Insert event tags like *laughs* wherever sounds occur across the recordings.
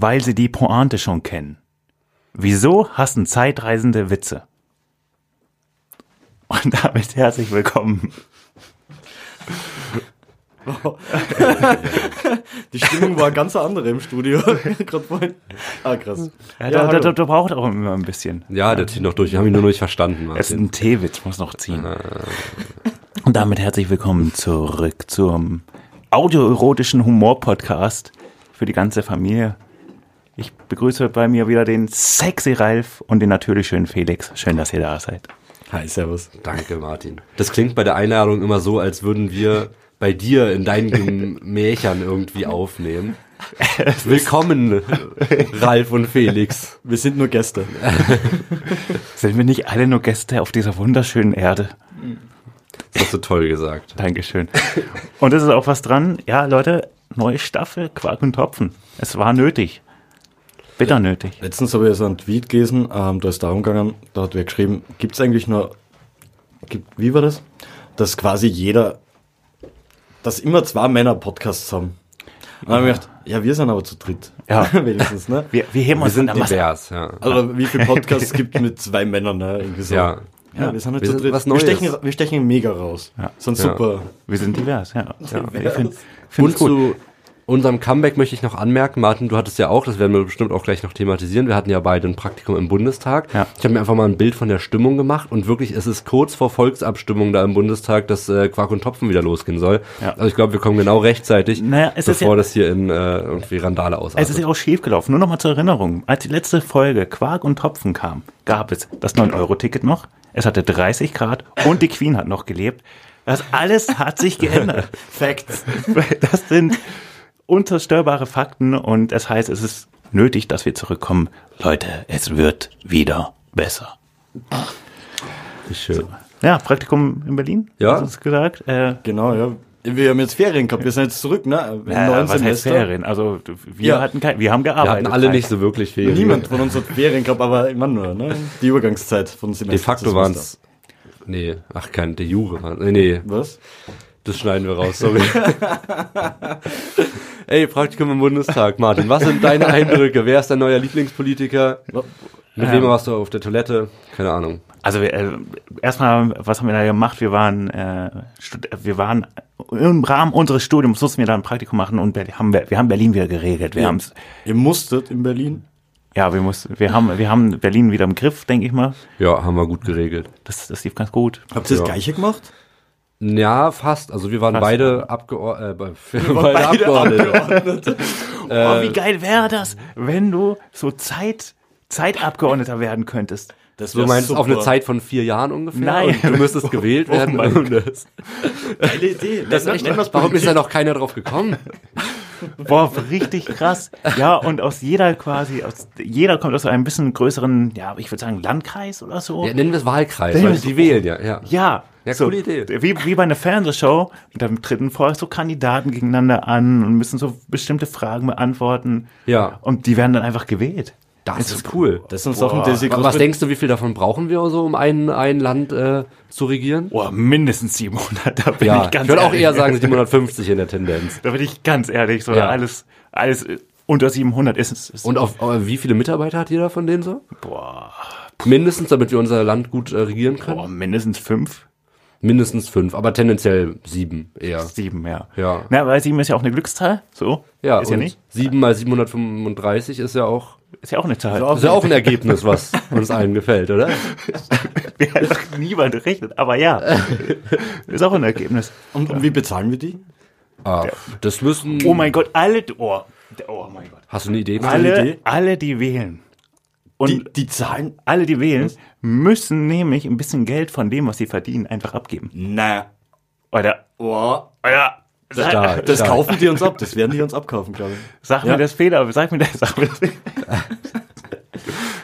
weil sie die Pointe schon kennen. Wieso hassen Zeitreisende Witze? Und damit herzlich willkommen. *laughs* Die Stimmung war ganz andere im Studio. *laughs* Ah, krass. Ja, Ja, da, da, hallo. da, da braucht auch immer ein bisschen. Ja, der zieht noch durch. Ich habe ihn nur noch nicht verstanden, Es ist Martin. ein Teewitz, muss noch ziehen. Und damit herzlich willkommen zurück zum audioerotischen Humor-Podcast für die ganze Familie. Ich begrüße bei mir wieder den sexy Ralf und den natürlich schönen Felix. Schön, dass ihr da seid. Hi, servus. Danke, Martin. Das klingt bei der Einladung immer so, als würden wir bei dir in deinen *laughs* Gemächern irgendwie aufnehmen. Willkommen, Ralf und Felix. Wir sind nur Gäste. *laughs* Sind wir nicht alle nur Gäste auf dieser wunderschönen Erde? Das hast du toll gesagt. Dankeschön. Und es ist auch was dran. Ja, Leute, neue Staffel, Quark und Topfen. Es war nötig. Bitter nötig. Letztens habe ich so einen Tweet gelesen, ähm, da ist darum gegangen, da hat wer geschrieben, gibt es eigentlich nur, gibt, wie war das? Dass quasi jeder, dass immer zwei Männer Podcasts haben. Und dann habe ich gedacht, ja, wir sind aber zu dritt. Ja. *laughs* Wenigstens, ne? Wir, wir heben Wir uns sind divers, ja. Also wie viele *laughs* Podcasts gibt mit zwei Männern, ne? Irgendwie so. Ja. Ja, wir sind halt Wir zu sind dritt. was wir, Neues. stechen, wir stechen mega raus. Ja. Ein Ja. super. Wir sind divers, ja. ja ich find, Und find's gut. zu unserem Comeback möchte ich noch anmerken, Martin, du hattest ja auch, das werden wir bestimmt auch gleich noch thematisieren, wir hatten ja beide ein Praktikum im Bundestag. Ja. Ich habe mir einfach mal ein Bild von der Stimmung gemacht und wirklich, es ist kurz vor Volksabstimmung da im Bundestag, dass äh, Quark und Topfen wieder losgehen soll. Ja. Also ich glaube, wir kommen genau rechtzeitig, Naja, es ist bevor ja- das hier in äh, irgendwie Randale ausartet. Es ist ja auch schief gelaufen. Nur noch mal zur Erinnerung. Als die letzte Folge Quark und Topfen kam, gab es das 9-Euro-Ticket noch. Es hatte 30 Grad und die Queen hat noch gelebt. Das alles hat sich geändert. *laughs* Facts. Das sind unzerstörbare Fakten und es heißt, es ist nötig, dass wir zurückkommen. Leute, es wird wieder besser. Schön. Ja, Praktikum in Berlin. Ja. Hast du es gesagt? Äh, Genau, ja. Wir haben jetzt Ferien gehabt, wir sind jetzt zurück, ne? Im äh, neuen was heißt Semester. Ferien? Also wir Ja. hatten kein, wir haben Wir gearbeitet. hatten alle nicht so wirklich Ferien. Niemand von uns hat Ferien gehabt, aber immer nur, ne? Die Übergangszeit von Semester. De facto waren es. Nee, ach kein, de jure. war- Nee, nee, Was? das schneiden wir raus, sorry. *laughs* Ey, Praktikum im Bundestag, Martin, was sind deine Eindrücke? Wer ist dein neuer Lieblingspolitiker? Mit Ähm. wem warst du auf der Toilette? Keine Ahnung. Also äh, erstmal, was haben wir da gemacht? Wir waren, äh, wir waren im Rahmen unseres Studiums mussten wir da ein Praktikum machen und Berlin, haben wir, wir haben Berlin wieder geregelt. Wir Ja. haben's, Ihr musstet in Berlin? ja, wir mussten, wir haben, wir haben Berlin wieder im Griff, denke ich mal. Ja, haben wir gut geregelt. Das, das lief ganz gut. Habt ihr Ja. das Gleiche gemacht? Ja, fast. Also wir waren Fast. beide, Abgeor äh, be- *laughs* beide, beide Abgeordnete. oh, wie geil wäre das, wenn du so Zeit, Zeitabgeordneter werden könntest. Das Du meinst auf eine Zeit von vier Jahren ungefähr? Nein. Und du müsstest *laughs* gewählt Oh werden. mein Und das, Geile Idee. das ist echt, warum ist da noch keiner drauf gekommen? *laughs* Boah, richtig krass. Ja, und aus jeder quasi, aus, jeder kommt aus einem bisschen größeren, ja, ich würde sagen Landkreis oder so. Ja, nennen wir es Wahlkreis, Nennen weil die wählen ja. ja. Ja, Ja, so, coole Idee. Wie, wie bei einer Fernsehshow. Und dann treten vorher so Kandidaten gegeneinander an und müssen so bestimmte Fragen beantworten. Ja. Und die werden dann einfach gewählt. Das ist cool. Das die sie Aber was denkst du, wie viel davon brauchen wir so, um ein, ein Land äh, zu regieren? Oh, mindestens 700, *laughs* da bin Ja, ich ganz ich würde auch eher sagen 750 in der *laughs* Tendenz. Da bin ich ganz ehrlich, so Ja. alles, alles unter 700 ist es. ist- Und auf äh, wie viele Mitarbeiter hat jeder von denen so? boah, Mindestens, damit wir unser Land gut äh, regieren können? boah, mindestens fünf, Mindestens fünf, aber tendenziell sieben eher. sieben, ja. Ja. Na, weil sieben ist ja auch eine Glückszahl, so. Ja, ist ja nicht. sieben mal 735 ist ja auch, Ist ja auch eine Zahl. ist ja auch ein Ergebnis, was *laughs* uns allen gefällt, oder? Mir hat doch niemand rechnet, aber ja. ist auch ein Ergebnis. Und, und wie bezahlen wir die? Ah, das müssen. Oh mein Gott, alle, oh, oh mein Gott. Hast du eine Idee? Alle, Idee? alle, die wählen. Und Die, die zahlen? alle, die wählen, müssen nämlich ein bisschen Geld von dem, was sie verdienen, einfach abgeben. Na. Oder, Oh. oder, Stark, Das stark. kaufen die uns ab, das werden die uns abkaufen, glaube ich. sag Ja. mir das Fehler, sag mir das, sag mir das *laughs*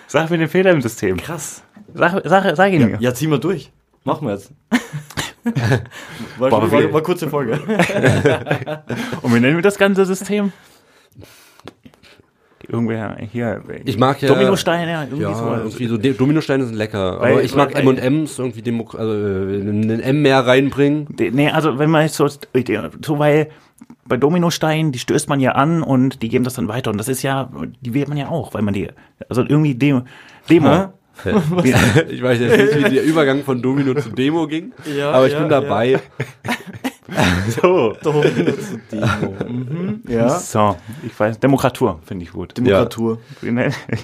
Sag mir den Fehler im System. Krass. Sag, sag, sag ihn mir. Ja, ziehen wir durch. Machen wir jetzt. *laughs* war, Boah, war, wie- war kurze Folge. *laughs* Und wie nennen wir das ganze System? Irgendwer hier. Ich mag ja- Dominosteine, irgendwie Ja, irgendwie so De- Dominosteine sind lecker. Weil- aber ich mag M&M's irgendwie Demo also, äh, einen M mehr reinbringen. Nee, also wenn man jetzt so, so weil bei Dominosteinen, die stößt man ja an und die geben das dann weiter. Und das ist ja, die wählt man ja auch, weil man die, also irgendwie Demo. Demo. *laughs* *laughs* ich weiß jetzt nicht, wie der Übergang von Domino zu Demo ging, Ja, aber ich ja, bin dabei. *laughs* *laughs* So. Demo. Mhm. Ja. So, ich weiß, Demokratur finde ich gut. Demokratur.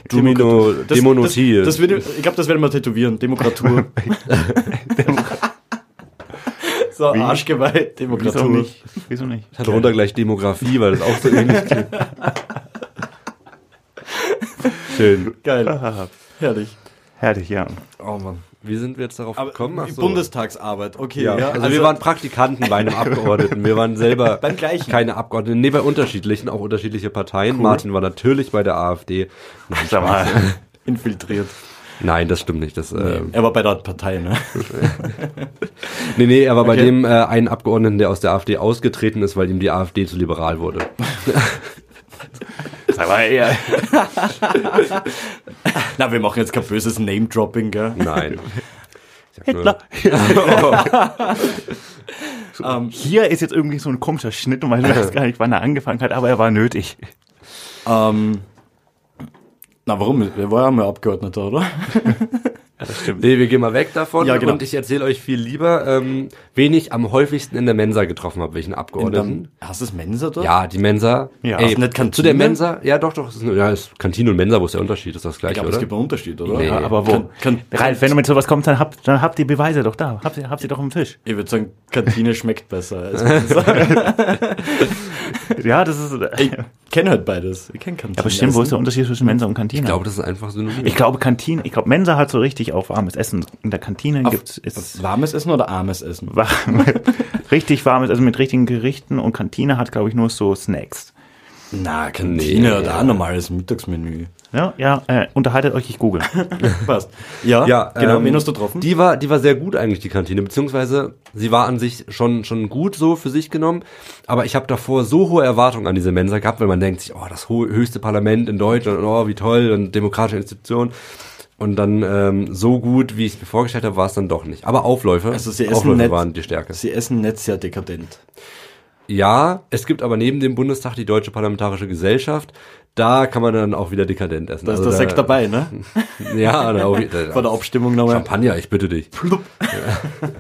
Domino, Das, Demonotie. Das, das würde, ich glaube, das werden wir tätowieren. Demokratur. *laughs* so, Arschgeweih, Wieso Demokratur. nicht? Wieso nicht? hat darunter gleich Demografie, weil das auch so ähnlich klingt. *laughs* Schön. Geil. Herrlich. Herrlich, ja. Oh Mann. Wie sind wir jetzt darauf Aber gekommen? Ach so. Bundestagsarbeit, okay. Ja, Ja, also, wir waren Praktikanten bei einem *laughs* Abgeordneten. Wir waren selber *laughs* Beim gleichen. keine Abgeordneten. Nee, bei unterschiedlichen, auch unterschiedliche Parteien. Martin war natürlich bei der AfD. Nein, Sag mal. *laughs* infiltriert. Nein, das stimmt nicht. Das, ähm, Er war bei der Partei, ne? nee, nee, er war bei Okay. dem äh, einen Abgeordneten, der aus der AfD ausgetreten ist, weil ihm die AfD zu liberal wurde. Sag mal, eher. *laughs* Na, wir machen jetzt kein böses Name-Dropping, gell? Nein. Hitler. *laughs* Ähm, Hier ist jetzt irgendwie so ein komischer Schnitt und man *laughs* weiß gar nicht, wann er angefangen hat, aber er war nötig. ähm, na, warum? Er war ja mal Abgeordneter, oder? Das stimmt. Nee, wir gehen mal weg davon Ja, genau. und ich erzähle euch viel lieber, ähm, wen ich am häufigsten in der Mensa getroffen habe, welchen Abgeordneten. Hast du das Mensa dort? Ja, die Mensa. Ja. Ey, nicht Kantine? zu der Mensa, ja doch, doch, es ist, ja, ist Kantine und Mensa, wo ist der Unterschied? Ist das Ich gleiche, glaube, oder? es gibt einen Unterschied, oder? Nee. Ja, aber wo? Kann, kann, Ralf, wenn du mit sowas kommst, dann habt, dann habt ihr Beweise doch da. Habt ihr, habt ihr doch im Tisch. ich würde sagen, Kantine schmeckt besser als *laughs* Mensa. *laughs* *laughs* Ja, das ist. ich kenne halt beides. Ich kenne Kantine. aber stimmt, wo ist der Unterschied zwischen Mensa und Kantine? ich glaube, das ist einfach synonym. Ich glaube, Kantine, ich glaube, Mensa hat so richtig auch warmes Essen. In der Kantine gibt's ist Warmes Essen oder armes Essen? *laughs* warm, richtig warmes, also mit richtigen Gerichten und Kantine hat, glaube ich, nur so Snacks. Na, Kantine Nee. ein normales Mittagsmenü. Ja, ja, äh, unterhaltet euch, ich google. *laughs* Passt. Ja, Ja, genau. ähm, du getroffen? Die war, die war sehr gut eigentlich, die Kantine, beziehungsweise sie war an sich schon, schon gut so für sich genommen, aber ich habe davor so hohe Erwartungen an diese Mensa gehabt, weil man denkt sich, oh, das höchste Parlament in Deutschland, oh, wie toll, und demokratische Institution. Und dann ähm, so gut, wie ich es mir vorgestellt habe, war es dann doch nicht. Aber Aufläufe, Also sie essen Aufläufe waren die Stärke. Sie essen nicht sehr dekadent. Ja, es gibt aber neben dem Bundestag die Deutsche Parlamentarische Gesellschaft. Da kann man dann auch wieder dekadent essen. Da ist Also der Sekt dabei, ne? *laughs* Ja, da auch, da, Vor der Abstimmung nochmal. Champagner, ich bitte dich. Ja. *laughs*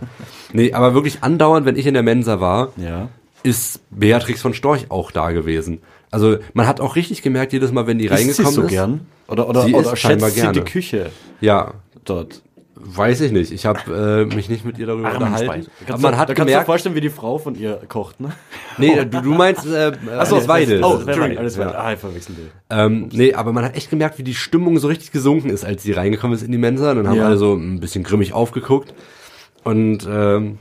Nee, aber wirklich andauernd, wenn ich in der Mensa war, Ja. ist Beatrix von Storch auch da gewesen. Also man hat auch richtig gemerkt, jedes Mal, wenn die sie reingekommen so ist. gern? Oder, oder, Sie oder scheinbar schätzt sie gerne. die Küche Ja, dort? Weiß ich nicht. Ich habe äh, mich nicht mit ihr darüber unterhalten. Aber man du, hat da kannst du dir gemerkt, vorstellen, wie die Frau von ihr kocht, ne? nee, du, du meinst äh, Achso, Alice Weidel. Oh, Entschuldigung, alles Ja. weiter. Ah, ich verwechsel die. Ähm, nee, aber man hat echt gemerkt, wie die Stimmung so richtig gesunken ist, als sie reingekommen ist in die Mensa. Und dann haben Ja. alle so ein bisschen grimmig aufgeguckt. Und ähm,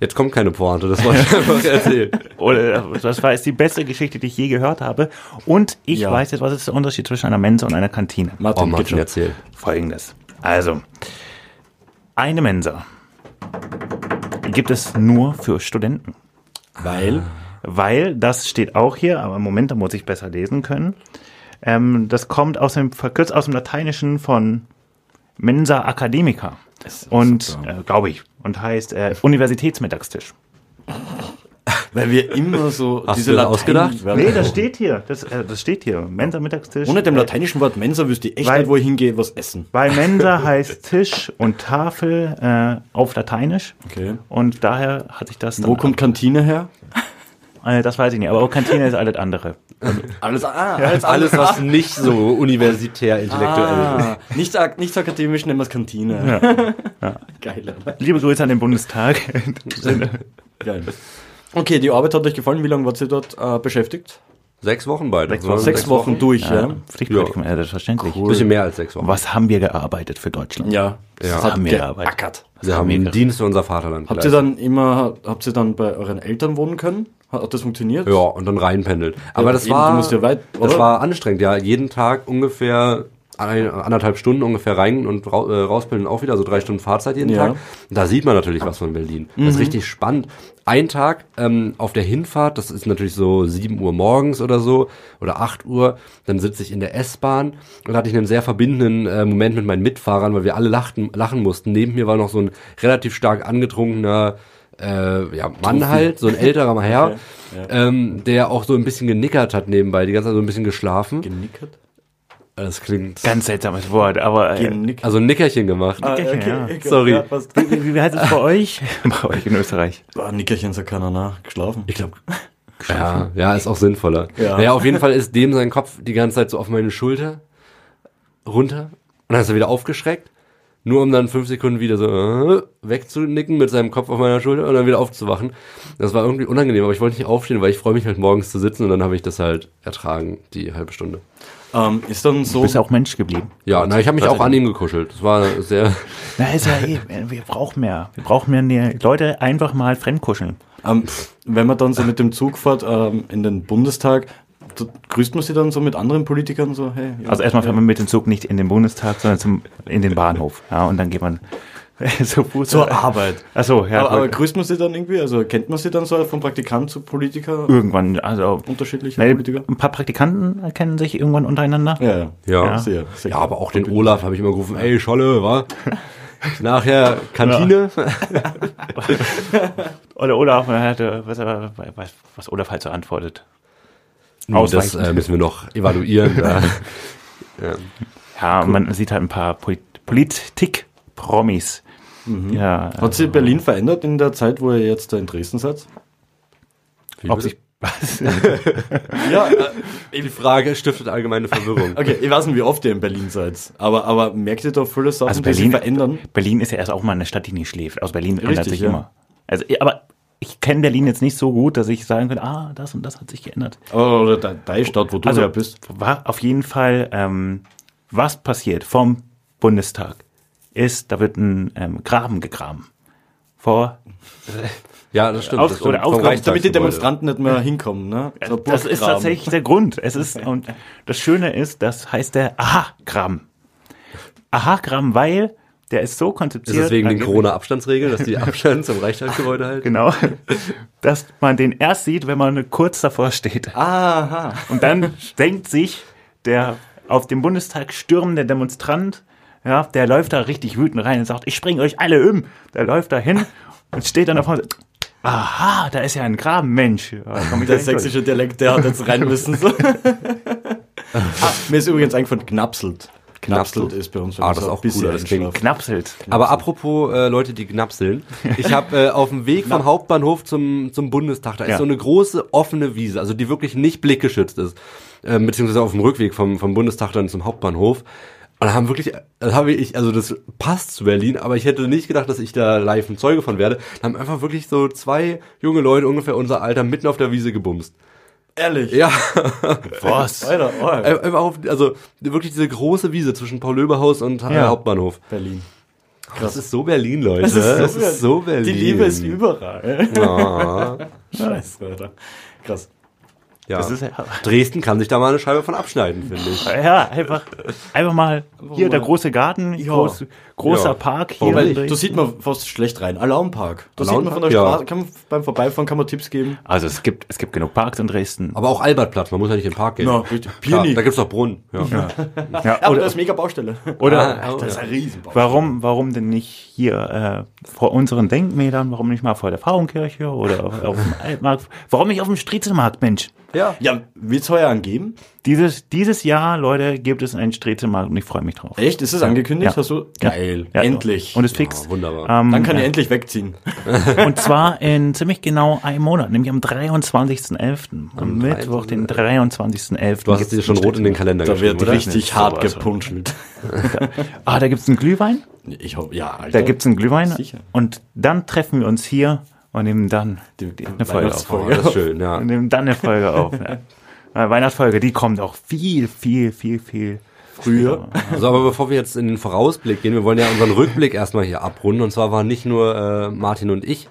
jetzt kommt keine Pointe, das wollte ich *laughs* einfach erzählen. Oder, das war jetzt die beste Geschichte, die ich je gehört habe. Und ich Ja. weiß jetzt, was ist der Unterschied zwischen einer Mensa und einer Kantine? Martin, Oh, Martin, schon. erzähl. Folgendes. Also, eine Mensa gibt es nur für Studenten. Weil, Weil, das steht auch hier, aber im Moment, da muss ich besser lesen können. Ähm, das kommt aus dem, verkürzt aus dem Lateinischen von Mensa Academica. Und, äh, glaube ich, und heißt äh, Universitätsmittagstisch. *laughs* weil wir immer so Hast diese du das Latein- ausgedacht? Nee, das steht hier. Das, äh, das steht hier. Mensa Mittagstisch. Ohne dem Äh, lateinischen Wort Mensa wüsste ich echt Weil- nicht, wo ich hingehe, was essen. Weil Mensa *laughs* heißt Tisch und Tafel äh, auf Lateinisch. Okay. Und daher hat sich das dann. Wo kommt Kantine her? Äh, das weiß ich nicht, aber auch Kantine ist alles andere. *laughs* Alles, ah, alles, Alles, was nicht so universitär intellektuell ist. Ah, nicht, ak- nicht akademisch nennen wir es Kantine. Geil, Alter. Liebe Grüße an den Bundestag. Geil. Okay, die Arbeit hat euch gefallen. Wie lange wart ihr dort äh, beschäftigt? Sechs Wochen beide. Sechs Das waren Wochen. Sechs Wochen durch, ja. ja, Pflichtpraktikum, ja. selbstverständlich. Ein bisschen mehr als sechs Wochen. Was haben wir gearbeitet für Deutschland? Ja, Ja. das haben wir gearbeitet. Wir haben ge- Dienst für unser Vaterland. Habt ihr dann immer, habt ihr dann bei euren Eltern wohnen können? Hat, das funktioniert? Ja, und dann reinpendelt. Aber Ja, das eben, war, du musst ja weit, das war anstrengend, ja. Jeden Tag ungefähr anderthalb Stunden ungefähr rein und ra äh, rauspendeln auch wieder, also drei Stunden Fahrzeit jeden Ja. Tag. Da sieht man natürlich was von Berlin. Das ist richtig spannend. Ein Tag ähm, auf der Hinfahrt, das ist natürlich so 7 Uhr morgens oder so, oder 8 Uhr, dann sitze ich in der S-Bahn und da hatte ich einen sehr verbindenden äh, Moment mit meinen Mitfahrern, weil wir alle lachten, lachen mussten. Neben mir war noch so ein relativ stark angetrunkener äh, ja, Mann halt, so ein älterer *laughs* Herr, Okay, ja. ähm, der auch so ein bisschen genickert hat nebenbei, die ganze Zeit so ein bisschen geschlafen. Genickert? Das klingt, Ganz seltsames Wort, aber äh, also ein Nickerchen gemacht. Ah, Nickerchen, okay, ja. okay, Sorry. Ja, wie, wie heißt es bei euch? *laughs* bei euch in Österreich. Ah, Nickerchen sagt keiner nach. Geschlafen. Ich glaube. *laughs* Ja, ja, ist auch sinnvoller. Ja. Naja, auf jeden Fall ist dem sein Kopf die ganze Zeit so auf meine Schulter runter und dann ist er wieder aufgeschreckt, nur um dann fünf Sekunden wieder so äh, wegzunicken mit seinem Kopf auf meiner Schulter und dann wieder aufzuwachen. Das war irgendwie unangenehm, aber ich wollte nicht aufstehen, weil ich freue mich halt morgens zu sitzen und dann habe ich das halt ertragen, die halbe Stunde. Ähm, ist dann Du so. bist auch Mensch geblieben. Ja, na, ich habe mich auch an ihm gekuschelt. Das war sehr, Na, ist ja eh, wir brauchen mehr. Wir brauchen mehr Leute einfach mal fremdkuscheln. Ähm, wenn man dann so mit dem Zug fährt ähm, in den Bundestag, grüßt man sie dann so mit anderen Politikern so, hey. ja, Also erstmal ja. fährt man mit dem Zug nicht in den Bundestag, sondern zum, in den Bahnhof. Ja, und dann geht man *laughs* so zur Arbeit. Achso, ja. aber, aber grüßt man sie dann irgendwie? Also kennt man sie dann so vom Praktikant zu Politiker? irgendwann, also Unterschiedliche nee, Politiker? ein paar Praktikanten kennen sich irgendwann untereinander. Ja, ja. ja. Sehr, sehr Ja, aber auch den Olaf habe ich immer gerufen, ey, Scholle, wa? *laughs* Nachher Kantine. *laughs* Oder Olaf was, was, was Olaf halt so antwortet. Das Ausreichend. äh, müssen wir noch evaluieren. da. ja. Ja, man sieht halt ein paar Polit Politik-Promis. Ja, Hat sich Berlin verändert in der Zeit, wo ihr jetzt da in Dresden seid? ob sich was? *laughs* Ja, äh, Die Frage stiftet allgemeine Verwirrung. okay, ich weiß nicht, wie oft ihr in Berlin seid, aber, aber merkt ihr da viele Sachen, Also die sich Berlin, verändern? Berlin ist ja erst auch mal eine Stadt, die nie schläft. Aus Berlin ändert Richtig, sich ja. immer. Also, aber ich kenne Berlin jetzt nicht so gut, dass ich sagen könnte, ah, das und das hat sich geändert. Oder, de- deine Stadt, wo du Also her bist? war auf jeden Fall, ähm, was passiert vom Bundestag, ist, da wird ein ähm, Graben gegraben. Vor, Ja, das stimmt. Aus- das stimmt. oder Reichstagsgebäude. Damit die Demonstranten nicht mehr hinkommen, ne? So das ist tatsächlich der Grund. Es ist, *laughs* und das Schöne ist, das heißt der Aha-Graben. Aha-Graben, weil der ist so Ist konzipiert. es wegen den Corona-Abstandsregeln, dass die *laughs* Abstand zum Reichstagsgebäude halten? Genau. Dass man den erst sieht, wenn man kurz davor steht. Aha. Und dann denkt sich der auf dem Bundestag stürmende Demonstrant, ja, der läuft da richtig wütend rein und sagt, ich springe euch alle um. Der läuft da hin und steht dann da vorne. Aha, da ist ja ein Graben, Mensch. Ja, da komm ich Der sächsische Dialekt, der hat jetzt rein *laughs* müssen. So. ah, mir ist übrigens eingefallen, Knapselt. Knapselt ist bei uns. wenn Ah, das so ist ein auch bisschen cooler, das klingt. Knapselt. Aber apropos äh, Leute, die knapseln. Ich habe äh, auf dem Weg vom Hauptbahnhof zum, zum Bundestag, da ist Ja. so eine große offene Wiese, also die wirklich nicht blickgeschützt ist. Äh, beziehungsweise auf dem Rückweg vom, vom Bundestag dann zum Hauptbahnhof. Und da haben wirklich, das habe ich, also das passt zu Berlin, aber ich hätte nicht gedacht, dass ich da live ein Zeuge von werde. Da haben einfach wirklich so zwei junge Leute, ungefähr unser Alter, mitten auf der Wiese gebumst. Ehrlich. Ja, Was? Alter, oh, einfach auf, also wirklich diese große Wiese zwischen Paul-Löber-Haus und Ja. Hauptbahnhof. Berlin. Das ist so Berlin, Leute. Das ist so, Das ist so Berlin. Die Liebe ist überall. Ja. *laughs* Scheiße, Alter. Krass. Ja. Das ist ja, Dresden kann sich da mal eine Scheibe von abschneiden, finde ich. ja einfach, einfach mal hier der große Garten, groß, großer Ja. Park hier. Dresden. Da sieht man fast schlecht rein. Alarmpark. Da sieht man von der ja. Straße, kann man beim Vorbeifahren kann man Tipps geben. Also es gibt, es gibt genug Parks in Dresden. Aber auch Albertplatz, man muss ja nicht in den Park gehen. Ja, richtig. Klar, da gibt's doch Brunnen. Ja. Ja, Aber oder, da ist mega Baustelle. oder Ah, Das ist ja. ein Riesenbau. warum, warum denn nicht hier äh, vor unseren Denkmälern, warum nicht mal vor der Frauenkirche oder auf, auf dem Altmarkt, warum nicht auf dem Striezelmarkt, Mensch? ja. Ja, wird's heuer angeben? Dieses, dieses Jahr, Leute, gibt es einen Striezelmarkt und ich freue mich drauf. Echt? Ist es angekündigt? Ja. Hast du? Geil. Ja, Endlich. Und es fix. Ja, wunderbar. Ähm, Dann kann ich endlich wegziehen. *laughs* Und zwar in ziemlich genau einem Monat, nämlich am 23.11. Am Mittwoch, den 23.11. Du hast es dir schon rot in den Kalender Da wird oder? richtig hart Sowas. gepunschelt. *laughs* Ah, da gibt's einen Glühwein? Ich hoffe, ja, Alter. Da gibt's einen Glühwein. Sicher. Und dann treffen wir uns hier und nehmen dann Die- die eine Folge auf. Oh, das ist schön, ja. Und nehmen dann eine Folge auf. Ja. *laughs* Äh, Weihnachtsfolge, die kommt auch viel, viel, viel, viel früher. So, aber bevor wir jetzt in den Vorausblick gehen, wir wollen ja unseren Rückblick erstmal hier abrunden. Und zwar waren nicht nur äh, Martin und ich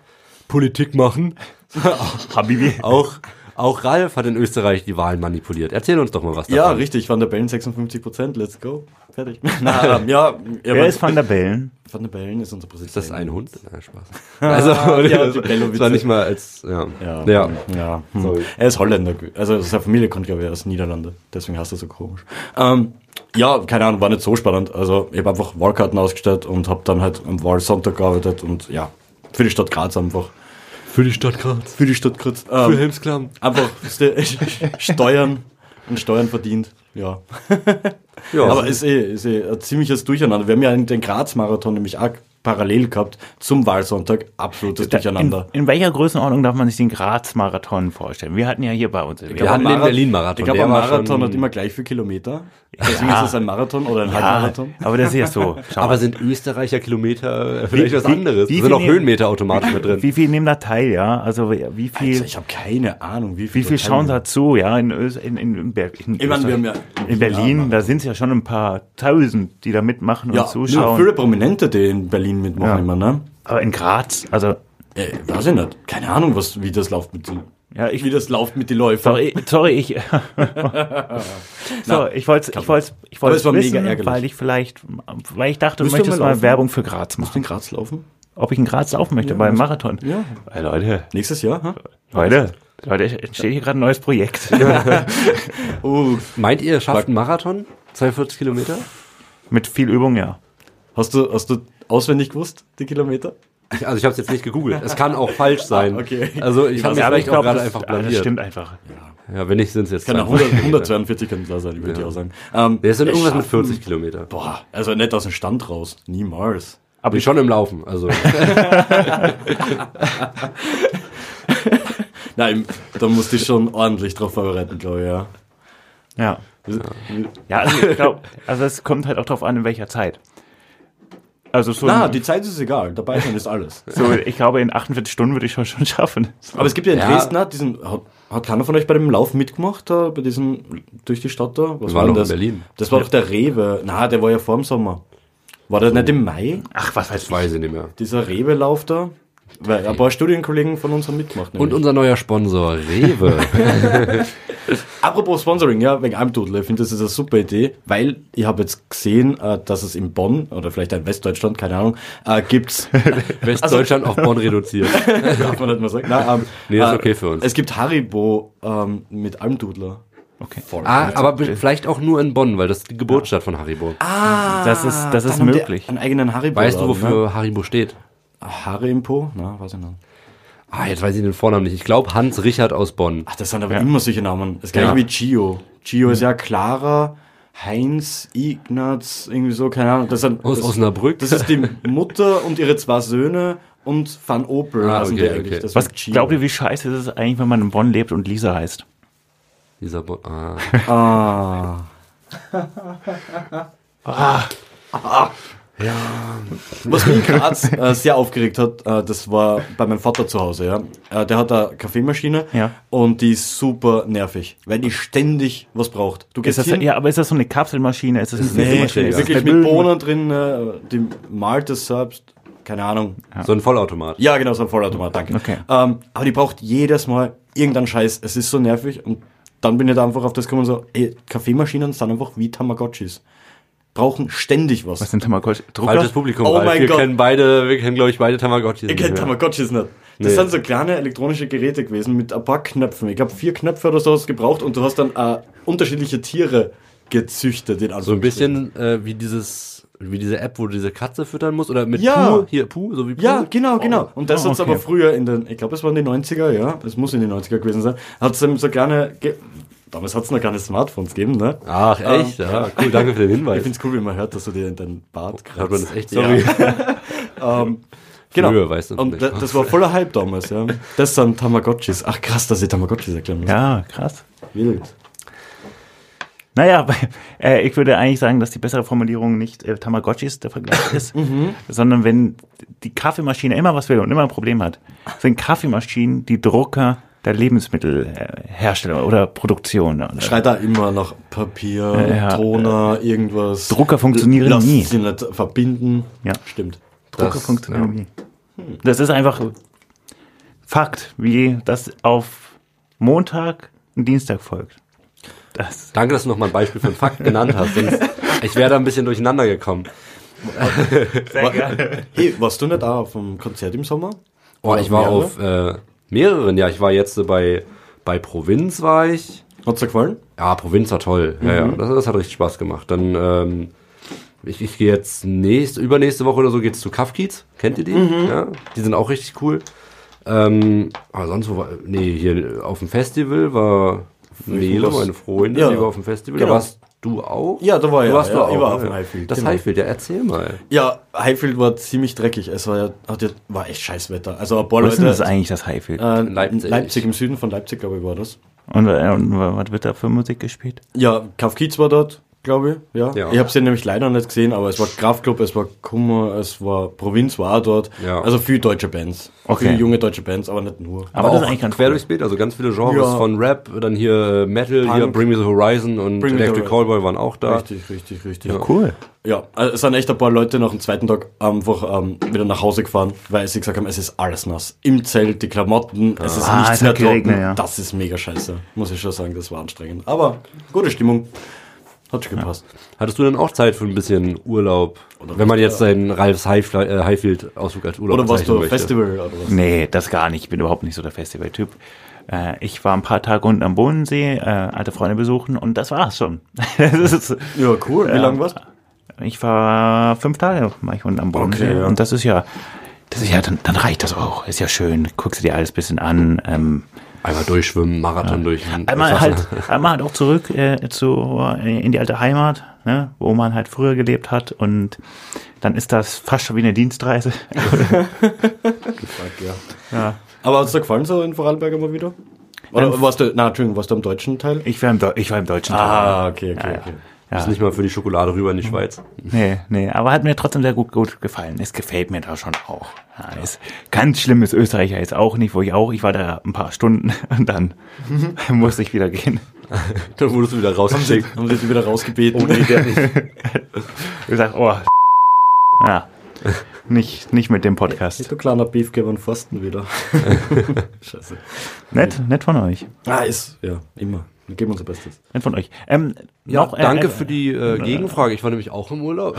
Politik machen, *laughs* Habibi. auch, auch Ralf hat in Österreich die Wahlen manipuliert. Erzähl uns doch mal was davon. Ja, richtig. Van der Bellen 56 Prozent. Let's go. Fertig. *laughs* Na, ja, ja, Wer ist Van der Bellen? Van der Bellen ist unser Präsident. Ist das ein Hund? Nein, Spaß. *laughs* Also, ja, das, war nicht mal als, ja. Ja, ja. ja. Hm. Er ist Holländer. Also seine Familie kommt, glaube ich, aus Niederlande. Deswegen heißt er so komisch. Ähm, ja, keine Ahnung, war nicht so spannend. Also ich habe einfach Wahlkarten ausgestellt und habe dann halt am Wahlsonntag gearbeitet und ja, für die Stadt Graz einfach. Für die Stadt Graz. Für die Stadt Graz. Für Ähm, Helmsklamm. einfach *laughs* Steuern und Steuern verdient. Ja. Ja, Aber ist eh, ist eh ein ziemliches Durcheinander. Wir haben ja den Graz-Marathon nämlich auch parallel gehabt zum Wahlsonntag. Absolutes Durcheinander. In, in welcher Größenordnung darf man sich den Graz-Marathon vorstellen? Wir hatten ja hier bei uns. Wir Wir hatten den Berlin-Marathon. Ich glaube, Der ein Marathon hat immer gleich viel Kilometer. Deswegen Ja. ist es ein Marathon oder ein ja, Halbmarathon. aber das ist ja so. Schau aber mal. sind Österreicher Kilometer vielleicht was wie- anderes? wie da sind auch viel- Höhenmeter automatisch mit drin. Wie viel nehmen da teil, ja? Also wie viel, Also ich habe keine Ahnung, wie viel. wie viel da schauen da zu, ja? In, Ös- in, in, in, Ber- in, Ich meine, wir haben ja in Berlin, da sind es ja schon ein paar Tausend, die da mitmachen und ja, zuschauen. viele Prominente, die in Berlin mitmachen Ja. immer, ne? aber in Graz, also Äh, weiß ich nicht. Keine Ahnung, was, wie das läuft mit den, ja, ich wie das läuft mit den Läufern. Sorry, sorry, ich. *laughs* *laughs* so, ich wollte, ich wollte, ich wollte es war wissen, weil ich vielleicht, weil ich dachte, du Müsst ihr möchtest mal mal, laufen? Werbung für Graz Musst du machen. in Graz laufen? Ob ich in Graz laufen möchte beim Marathon? Ja. Hey, Leute, Nächstes Jahr, ha? Leute, Leute, entsteht hier gerade ein neues Projekt *laughs* Oh, Meint ihr, ihr schafft einen Marathon? 42 Kilometer? mit viel Übung, ja. hast du, hast du auswendig gewusst, die Kilometer? Ich, also ich habe es jetzt nicht gegoogelt. Es kann auch falsch *laughs* sein. Okay. Also ich habe mich Ja, vielleicht auch gerade das, einfach ah, das blamiert. stimmt einfach. Ja, wenn nicht, sind es jetzt Kann auch 42 100, 142 kann klar sein, würde ich auch sagen. Ähm, Der ist dann es irgendwas mit schaffen- 40 Kilometer. Boah, also nicht aus dem Stand raus. Niemals. Aber schon im Laufen. Also *laughs* Nein, da musst du dich schon ordentlich drauf vorbereiten, glaube ich, ja. Ja. Ja, also ich glaube, also es kommt halt auch drauf an, in welcher Zeit. Also so, Na, die Zeit ist egal, dabei sein ist alles. *laughs* so ich glaube, in 48 Stunden würde ich schon, schon schaffen. Aber es gibt ja in Ja. Dresden, hat, diesen, hat, hat keiner von euch bei dem Lauf mitgemacht, da, bei diesem, durch die Stadt da? Was war denn doch in das? Berlin. Das war doch der Rewe. Na, der war ja vor dem Sommer. War der nicht im Mai, Ach, was weiß ich. weiß ich nicht mehr. dieser Rewe-Lauf da? Weil ein paar Studienkollegen von uns haben mitgemacht. Und nämlich. unser neuer Sponsor, Rewe. *laughs* *laughs* Apropos Sponsoring, ja, wegen Almdudel. Ich finde, das ist eine super Idee, weil ich habe jetzt gesehen, äh, dass es in Bonn oder vielleicht in Westdeutschland, keine Ahnung, äh, gibt's, *laughs* Westdeutschland auf Bonn reduziert. *laughs* darf man nicht mal sagen. Nein, ähm, Nee, ist äh, okay für uns. Es gibt Haribo ähm, mit Almdudler. Okay. Ah, aber be- vielleicht auch nur in Bonn, weil das ist die Geburtsstadt von Haribo. Das ist, das ist möglich. Einen eigenen Haribo. Weißt du, wofür Haribo steht? Ne? Harimpo? Na, weiß ich nicht. Ah, jetzt weiß ich den Vornamen nicht. Ich glaube Hans Richard aus Bonn. Ach, das sind aber immer solche Namen. Das gleiche Ja. wie Gio. Gio ist ja Clara, Heinz, Ignaz, irgendwie so, keine Ahnung. Das, sind, Aus das, Osnabrück. das ist die Mutter und ihre zwei Söhne und Van Opel. Ah, heißen okay, die eigentlich. okay. Das Was glaubt ihr, wie scheiße ist es eigentlich, wenn man in Bonn lebt und Lisa heißt? Dieser Bonn. Ah. Ah. *laughs* Was mich in Graz äh, sehr aufgeregt hat, äh, das war bei meinem Vater zu Hause. Ja. Äh, der hat eine Kaffeemaschine Ja. und die ist super nervig, weil die ständig was braucht. Du Ist gehst das, hin, ja, aber ist das so eine Kapselmaschine? Ist das eine nee, Kapselmaschine? Ist das wirklich mit Bohnen drin, äh, die malt es selbst, keine Ahnung. So ein Vollautomat. Ja, genau, so ein Vollautomat, danke. Okay. Ähm, aber die braucht jedes Mal irgendeinen Scheiß. Es ist so nervig und dann bin ich da einfach auf das gekommen so, ey, Kaffeemaschinen sind einfach wie Tamagotchis. Brauchen ständig was. Was sind Tamagotchi? Drucker? Falsches Publikum. Oh Ralf. mein wir Gott. kennen beide, wir kennen glaube ich beide Tamagotchis. Ihr kennt nicht mehr. Tamagotchis nicht. Das Nee. sind so kleine elektronische Geräte gewesen mit ein paar Knöpfen. Ich glaube, vier Knöpfe oder so hast du gebraucht und du hast dann äh, unterschiedliche Tiere gezüchtet. In So ein bisschen äh, wie dieses, wie diese App, wo du diese Katze füttern musst, oder mit Ja. Puh, hier Puh, so wie Puh. Ja, genau, genau. Und das Oh, hat's okay. aber früher in den, ich glaube, es waren die 90er, ja, es muss in den 90er gewesen sein, hat's eben so kleine, damals hat's noch keine Smartphones gegeben, ne? Ach, echt? Ähm, ja, cool, danke für den *laughs* Ich Hinweis. find's cool, wie man hört, dass du dir in deinen Bart kratzt. Hört man das echt? Ja. Sorry. *laughs* ähm, genau. Früher, weißt du, Und das war voller Hype damals, ja. Das sind Tamagotchis. Ach krass, dass ich Tamagotchis erklären muss. Ja, krass. Wild. Naja, *laughs* äh, ich würde eigentlich sagen, dass die bessere Formulierung nicht äh, Tamagotchis der Vergleich ist, sondern wenn die Kaffeemaschine immer was will und immer ein Problem hat, sind Kaffeemaschinen die Drucker der Lebensmittelhersteller oder Produktion. Oder Schreit da immer nach Papier, Ja. Toner, irgendwas. Drucker funktionieren Lass nie. sie nicht verbinden. Ja. Stimmt. Drucker Das, funktionieren nie. Das ist einfach Fakt, wie das auf Montag und Dienstag folgt. Das, Danke, dass du nochmal ein Beispiel für einen Fakt genannt hast. Sonst, ich wäre da ein bisschen durcheinander gekommen. sehr gerne. Hey, warst du nicht auch auf dem Konzert im Sommer? Oh, ich war auf äh, mehreren, ja, ich war jetzt bei, bei Provinz war ich. Hat's dir gefallen? Ja, Provinz war toll. Ja, ja, das, das hat richtig Spaß gemacht. Dann, ähm, ich, ich gehe jetzt nächste, übernächste Woche oder so geht's zu Kafkiez. Kennt ihr die? Ja, die sind auch richtig cool. Ähm, aber sonst, wo war, nee, hier auf dem Festival war Nele, meine Freundin, Ja. die war auf dem Festival. Genau. Da warst du auch? Ja, da war du ja, warst ja, du auch. ich war auf dem Highfield, Das genau. Highfield, ja, erzähl mal. Ja, Highfield war ziemlich dreckig. Es war ja, hat ja, war echt scheiß Wetter. Also ein paar Was ist denn das eigentlich, das Highfield? Äh, Leipzig. Leipzig. im Süden von Leipzig, glaube ich, war das. Und, äh, und was wird da für Musik gespielt? Ja, Kauf Kiez war dort, glaube ich. Ja. Ja. Ich habe sie nämlich leider nicht gesehen, aber es war Kraftclub, es war Kummer, es war Provinz war auch dort. Ja. Also viele deutsche Bands. Okay. Viele junge deutsche Bands, aber nicht nur. Aber Aber das ist auch eigentlich ganz quer cool. durchs Bild, also ganz viele Genres Ja. von Rap, dann hier Metal, Punk. hier Bring Me the Horizon und Bring Electric Horizon. Callboy waren auch da. Richtig, richtig, richtig. Ja. Cool. Ja, also es sind echt ein paar Leute nach dem zweiten Tag einfach ähm, wieder nach Hause gefahren, weil sie gesagt haben, es ist alles nass. Im Zelt, die Klamotten, es ist Ah, nichts mehr trocken. ja. Das ist mega scheiße, muss ich schon sagen, das war anstrengend. Aber gute Stimmung, hat schon gepasst. Hattest du dann auch Zeit für ein bisschen Urlaub? Oder wenn man jetzt seinen Ralfs äh, Highfield-Ausflug als Urlaub Oder warst du möchte. Festival oder was? Nee, das gar nicht. Ich bin überhaupt nicht so der Festivaltyp. Äh, ich war ein paar Tage unten am Bodensee, äh, alte Freunde besuchen und das war's schon. *laughs* das ist, Ja, cool. Wie Ja. lange warst du? ich war fünf Tage war ich unten am Bodensee Okay, ja. und das ist ja, das ist ja, dann, dann reicht das auch. Ist ja schön. Guckst du dir alles ein bisschen an. Ähm, Einmal durchschwimmen, Marathon durch. einmal halt, einmal halt auch zurück äh, zu, äh, in die alte Heimat, ne, wo man halt früher gelebt hat und dann ist das fast schon wie eine Dienstreise. Fuck, ja. ja. Aber hat es dir gefallen so in Vorarlberg immer wieder? Oder Ähm, warst du, na, Entschuldigung, warst du am deutschen Teil? Ich war im, ich war im deutschen Ah, okay, okay, Ja, ja. okay. Ja. Ist nicht mal für die Schokolade rüber in die Schweiz. Nee, nee, aber hat mir trotzdem sehr gut, gut gefallen. Es gefällt mir da schon auch. Ja, Ist ganz schlimm ist Österreich ja jetzt auch nicht, wo ich auch, ich war da ein paar Stunden *laughs* und dann *laughs* musste ich wieder gehen. *laughs* Dann wurdest du wieder rausgeschickt. Haben sie dich wieder rausgebeten? Ich gesagt, oh, ja, nicht, nicht mit dem Podcast. Du kleiner Beefgeber und Pfosten wieder. Scheiße. Nett, nett von euch. Ah, ist, ja, immer. Wir geben unser Bestes. Nett von euch. Ähm, Ja, noch, äh, danke äh, für die äh, Gegenfrage. Ich war nämlich auch im Urlaub.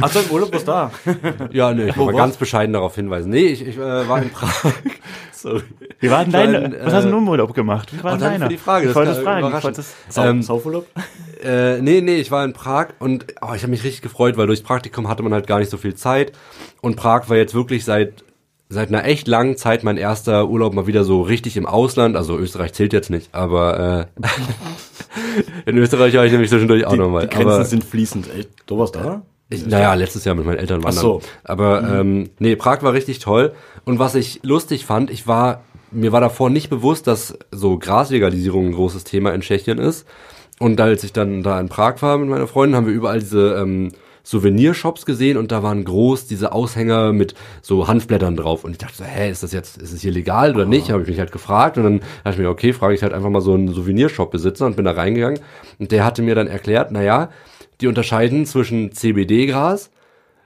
Achso, im Urlaub du da. *laughs* ja, nee, ich Wo will mal warst- ganz bescheiden darauf hinweisen. Nee, ich, ich äh, war in Prag. *laughs* Sorry. Wie war denn deine, in, was hast du äh, im Urlaub gemacht? Wie war Oh, denn deiner? für die Frage, Ich das wollte ist es fragen. Ich überraschend. wollte Sau Ähm, Saufurlaub? *laughs* Äh, nee, nee, ich war in Prag und oh, ich habe mich richtig gefreut, weil durchs Praktikum hatte man halt gar nicht so viel Zeit. Und Prag war jetzt wirklich seit seit einer echt langen Zeit mein erster Urlaub mal wieder so richtig im Ausland. Also Österreich zählt jetzt nicht, aber äh, *laughs* in Österreich war ich nämlich zwischendurch auch nochmal. die Grenzen Aber sind fließend. Echt, du warst da? ich, naja, letztes Jahr mit meinen Eltern wandern. Ach so. Aber ähm, nee, Prag war richtig toll. Und was ich lustig fand, ich war, mir war davor nicht bewusst, dass so Graslegalisierung ein großes Thema in Tschechien ist. Und als ich dann da in Prag war mit meiner Freundin, haben wir überall diese ähm, Souvenirshops gesehen und da waren groß diese Aushänger mit so Hanfblättern drauf. Und ich dachte so, hä, ist das jetzt, ist es hier legal oder nicht? Habe ich mich halt gefragt und dann dachte ich mir, okay, frage ich halt einfach mal so einen Souvenirshop-Besitzer und bin da reingegangen. Und der hatte mir dann erklärt, na ja, die unterscheiden zwischen CBD-Gras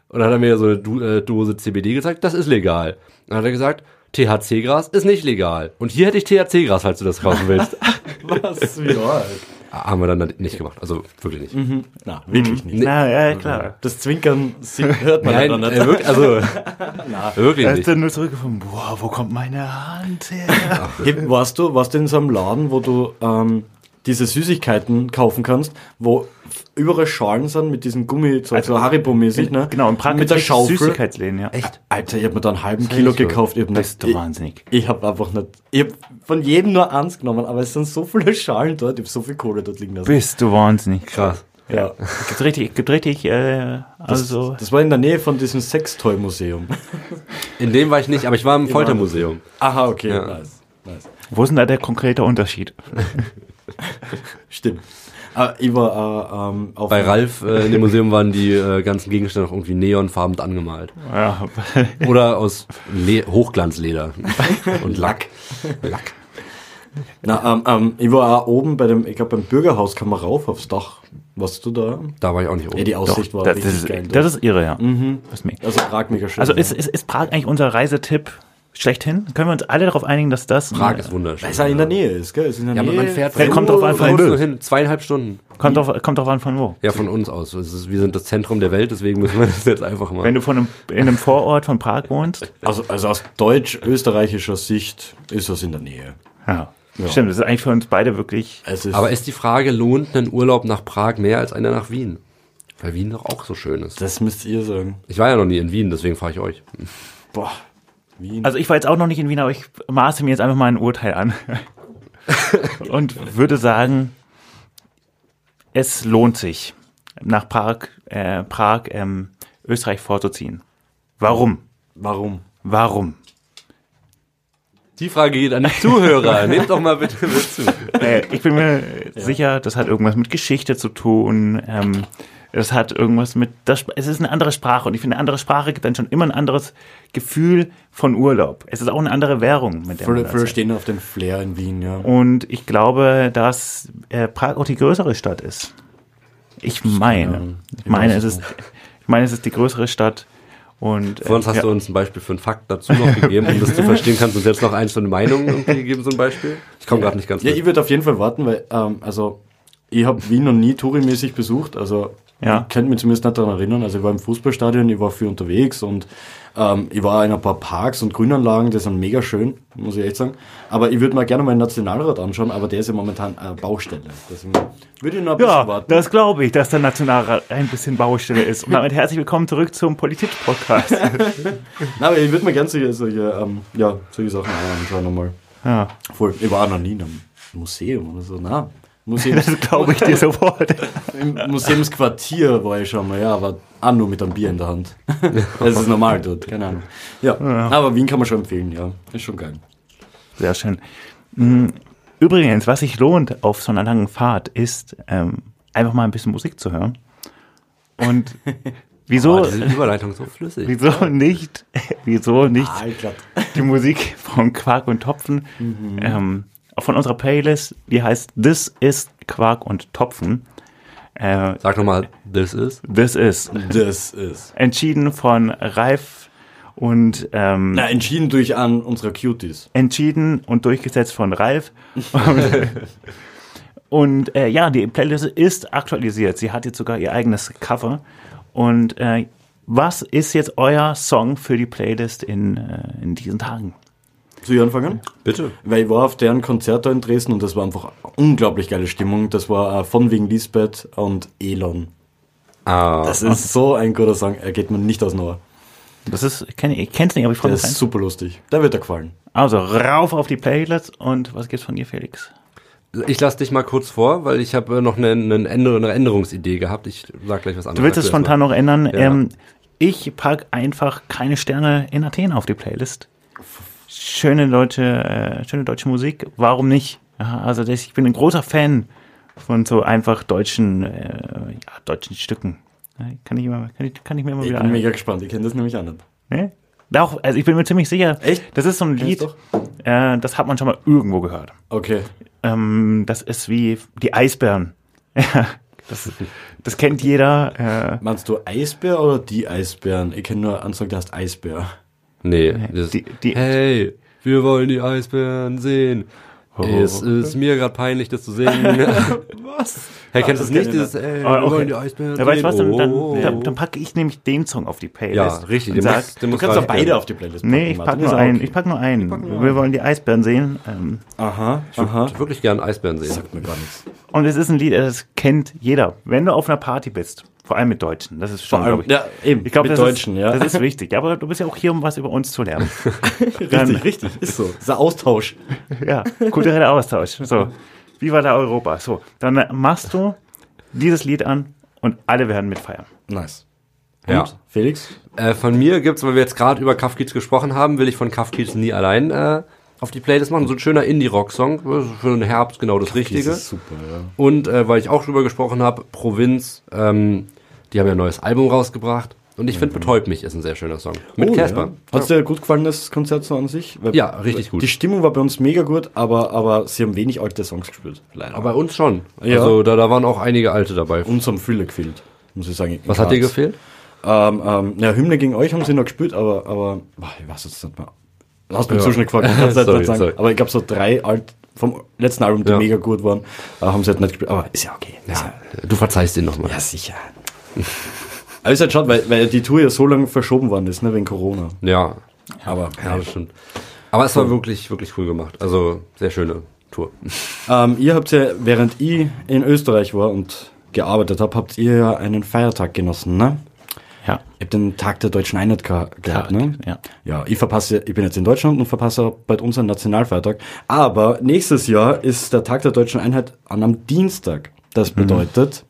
und dann hat er mir so eine Du- äh, Dose CBD gezeigt, das ist legal. Dann hat er gesagt, THC-Gras ist nicht legal. Und hier hätte ich THC-Gras, falls du das kaufen willst. *laughs* Was? Ja. Haben wir dann nicht gemacht. Also wirklich nicht. Na, wirklich nicht. na, ja, klar. Das Zwinkern hört man Nein, ja nicht. äh, wirklich, also *laughs* wirklich Er ist nicht. dann nur zurückgefunden, boah, wo kommt meine Hand her? Hey, warst du, warst du in so einem Laden, wo du ähm, diese Süßigkeiten kaufen kannst, wo überall Schalen sind mit diesem Gummi, so, so Haribo-mäßig, ne? Genau, in Prag mit der Schaufel. Süßigkeitsläden, ja. Echt? Alter, ich hab mir da einen halben Kilo so. gekauft. Ich hab nicht, du ich, wahnsinnig. ich hab einfach nicht, ich hab von jedem nur eins genommen, aber es sind so viele *laughs* Schalen dort, ich hab so viel Kohle dort liegen lassen. Bist du wahnsinnig. Krass. Ja. Gibt richtig, gibt richtig, äh, also, Das war in der Nähe von diesem Sextoy-Museum. In dem war ich nicht, aber ich war im *laughs* Foltermuseum. Aha, okay, Ja. nice. nice. wo ist denn da der konkrete Unterschied? *laughs* Stimmt. Ich war äh, ähm, auf Bei Ralf äh, in dem Museum waren die äh, ganzen Gegenstände auch irgendwie neonfarben angemalt. Ja, *laughs* Oder aus Le Hochglanzleder *laughs* und Lack. Lack. Na, ähm, ähm, ich war auch oben bei dem, ich glaube beim Bürgerhaus kann man rauf aufs Dach. Warst du da? Da war ich auch nicht Ja, oben. die doch, Aussicht war das, richtig ist, geil. das ist irre, ja. Das ist mega. also Prag mega schön. Also ist, ist, ist Prag eigentlich unser Reisetipp schlechthin? Können wir uns alle darauf einigen, dass das Prag ist wunderschön. Weil es ja in der Nähe ist, gell? Es ist in der Ja, Nähe. aber man fährt Ja, kommt drauf an, von von wo. hin. Zweieinhalb Stunden. kommt drauf, kommt drauf an von wo. Ja, von uns aus. Es ist, wir sind das Zentrum der Welt, deswegen müssen wir *laughs* das jetzt einfach Wenn machen. du von einem, in einem Vorort von Prag wohnst, *laughs* Also, also aus deutsch-österreichischer Sicht ist das in der Nähe. ja. Stimmt, das ist eigentlich für uns beide wirklich. Es ist, Aber ist die Frage, lohnt ein Urlaub nach Prag mehr als einer nach Wien? Weil Wien doch auch so schön ist. das müsst ihr sagen. Ich war ja noch nie in Wien, deswegen frage ich euch. Boah, Wien. Also ich war jetzt auch noch nicht in Wien, aber ich maße mir jetzt einfach mal ein Urteil an. *laughs* und würde sagen, es lohnt sich, nach Prag, äh, Prag ähm, Österreich vorzuziehen. Warum? Warum? Warum? Die Frage geht an die Zuhörer. *laughs* Nehmt doch mal bitte mit zu. Äh, ich bin mir sicher, das hat irgendwas mit Geschichte zu tun. Ähm, es hat irgendwas mit, das, es ist eine andere Sprache und ich finde, eine andere Sprache gibt dann schon immer ein anderes Gefühl von Urlaub. Es ist auch eine andere Währung, mit der man viele hat. stehen auf den Flair in Wien, ja. Und ich glaube, dass äh, Prag auch die größere Stadt ist. Ich meine, ich meine, es ist, ich meine, es ist die größere Stadt. Und äh, Vor uns hast ja, du uns ein Beispiel für einen Fakt dazu noch gegeben, um das zu *laughs* verstehen. Kannst du uns jetzt noch eins von Meinungen irgendwie geben, so ein Beispiel? Ich komme gerade nicht ganz Ja, mit. ich würde auf jeden Fall warten, weil, ähm, also, ich habe Wien noch nie tourimäßig besucht, also Ja. ich könnte mich zumindest nicht daran erinnern. Also ich war im Fußballstadion, ich war viel unterwegs und ähm, ich war in ein paar Parks und Grünanlagen, die sind mega schön, muss ich echt sagen. Aber ich würde mir gerne mal den Nationalrat anschauen, aber der ist ja momentan eine Baustelle. Deswegen würde ich noch ein bisschen ja, warten. das glaube ich, dass der Nationalrat ein bisschen Baustelle ist. Und damit herzlich willkommen zurück zum Politik-Podcast. *laughs* Aber ich würde mir gerne solche, solche, ähm, ja, solche Sachen anschauen nochmal. ja, Voll. Ich war noch nie in einem Museum oder so. Nein. Museums, das glaube ich dir sofort. *laughs* Im Museumsquartier war ich schon mal, ja, aber auch nur mit einem Bier in der Hand. *laughs* Das ist normal dort, keine Ahnung. Ja, aber Wien kann man schon empfehlen, ja. Ist schon geil. Sehr schön. Mm, Übrigens, was sich lohnt auf so einer langen Fahrt, ist ähm, einfach mal ein bisschen Musik zu hören. Und *laughs* wieso, Oh, diese Überleitung so flüssig. wieso nicht, wieso nicht Ah, die Musik von Quark und Topfen, ähm, auch von unserer Playlist, die heißt This is Quark und Topfen. Äh, Sag nochmal, this is. this is das ist. entschieden von Ralf und ähm, Na, entschieden durch an unserer Cuties. entschieden und durchgesetzt von Ralf. *laughs* und äh, ja, die Playlist ist aktualisiert. Sie hat jetzt sogar ihr eigenes Cover. Und äh, was ist jetzt euer Song für die Playlist in, äh, in diesen Tagen? Soll ich anfangen? Bitte. Weil ich war auf deren Konzert da in Dresden und das war einfach eine unglaublich geile Stimmung. Das war äh, von wegen Lisbeth und Elon. Ah, Das ist so ein guter Song, er geht mir nicht aus Ohr. Das ist, ich kenne ich kenn's nicht, aber ich freue Der mich ist rein. super lustig. Der wird dir gefallen. Also rauf auf die Playlist und was gibt's von dir, Felix? ich lasse dich mal kurz vor, weil ich habe noch eine, eine, Änder eine Änderungsidee gehabt. Ich sag gleich was anderes. Du willst es spontan noch ändern. Ja. Ähm, ich pack einfach keine Sterne in Athen auf die Playlist. Schöne deutsche, äh, schöne deutsche Musik. Warum nicht? Ja, also das, ich bin ein großer Fan von so einfach deutschen, äh, ja, deutschen Stücken. Ja, Kann ich, immer, kann, ich, kann ich mir immer Ich wieder bin an- mega gespannt, ich kenne das nämlich auch nicht. Ne? Doch, also ich bin mir ziemlich sicher. Echt? Das ist so ein Lied, äh, das hat man schon mal irgendwo gehört. Okay. Ähm, das ist wie die Eisbären. *laughs* Das, das kennt jeder. Äh, Meinst du Eisbär oder die Eisbären? Ich kenne nur Song, der heißt Eisbär. Nee, das, die- die- hey, wir wollen die Eisbären sehen. Oh. Es ist mir gerade peinlich, das zu singen. *laughs* Was? hey, kennst du das das nicht? Dieses, wir Ah, okay. wollen die Eisbären Ja, weißt du was, dann, sehen. dann, Oh. dann, dann packe ich nämlich den Song auf die ja, Playlist. richtig. Und Den sag, Du kannst doch beide auf die Playlist nee, ich pack Ist nur einen. okay. Ich pack nur einen. Wir wollen die Eisbären sehen. Ähm, Aha, Ich würde wirklich gern Eisbären sehen. Sagt mir gar nichts. und es ist ein Lied, das kennt jeder. Wenn du auf einer Party bist, vor allem mit Deutschen, das ist schon, Vor allem, glaub ich, ja, eben, ich glaube, mit das Deutschen, ist, ja. Das ist wichtig. Ja, aber du bist ja auch hier, um was über uns zu lernen. *laughs* Dann, richtig, richtig, ist so. Das ist ein Austausch. ja, kultureller Austausch. So, wie war der Europa? So, dann machst du dieses Lied an und alle werden mitfeiern. Nice. Ja. Und, Felix? Äh, von mir gibt's, weil wir jetzt gerade über Kafkids gesprochen haben, will ich von Kafkids nie allein äh, auf die Playlist machen. So ein schöner Indie-Rock-Song. Für den Herbst genau das Richtige. Das ist super, ja. Und äh, weil ich auch drüber gesprochen habe, Provinz, ähm, die haben ja ein neues Album rausgebracht. Und ich finde, Betäubt mich ist ein sehr schöner Song. Mit Oh, Casper. Ja. Hat dir gut gefallen, das Konzert so an sich? Weil Ja, richtig gut. Die Stimmung war bei uns mega gut, aber, aber sie haben wenig alte Songs gespielt. Leider. Aber bei uns schon. Ja. Also da, da waren auch einige alte dabei. uns haben viele gefehlt, muss ich sagen. Was hat dir gefehlt? Ähm, ähm, ja, Hymne gegen euch haben sie noch gespielt, aber, aber boah, ich weiß jetzt nicht mehr. Du hast mir Ja. zu schnell gefragt, *laughs* ich kann's Sorry, nicht sagen. sorry. Aber ich glaube, so drei alt vom letzten Album, die Ja. mega gut waren, äh, haben sie halt nicht gespielt. Aber ist ja okay. Ist Ja, du verzeihst ihn nochmal. ja, sicher. *laughs* aber ist halt schade, weil, weil die Tour ja so lange verschoben worden ist, ne, wegen Corona. Ja, Aber ja, das stimmt. Aber es war wirklich, wirklich cool gemacht. Also sehr schöne Tour. *laughs* Ähm, ihr habt ja, während ich in Österreich war und gearbeitet habe, habt ihr ja einen Feiertag genossen, ne? Ja. Ihr habt den Tag der deutschen Einheit ge gehabt, ne? ja. Ja, ich verpasse, ich bin jetzt in Deutschland und verpasse bald unseren Nationalfeiertag. Aber nächstes Jahr ist der Tag der deutschen Einheit an einem Dienstag. Das Mhm. bedeutet,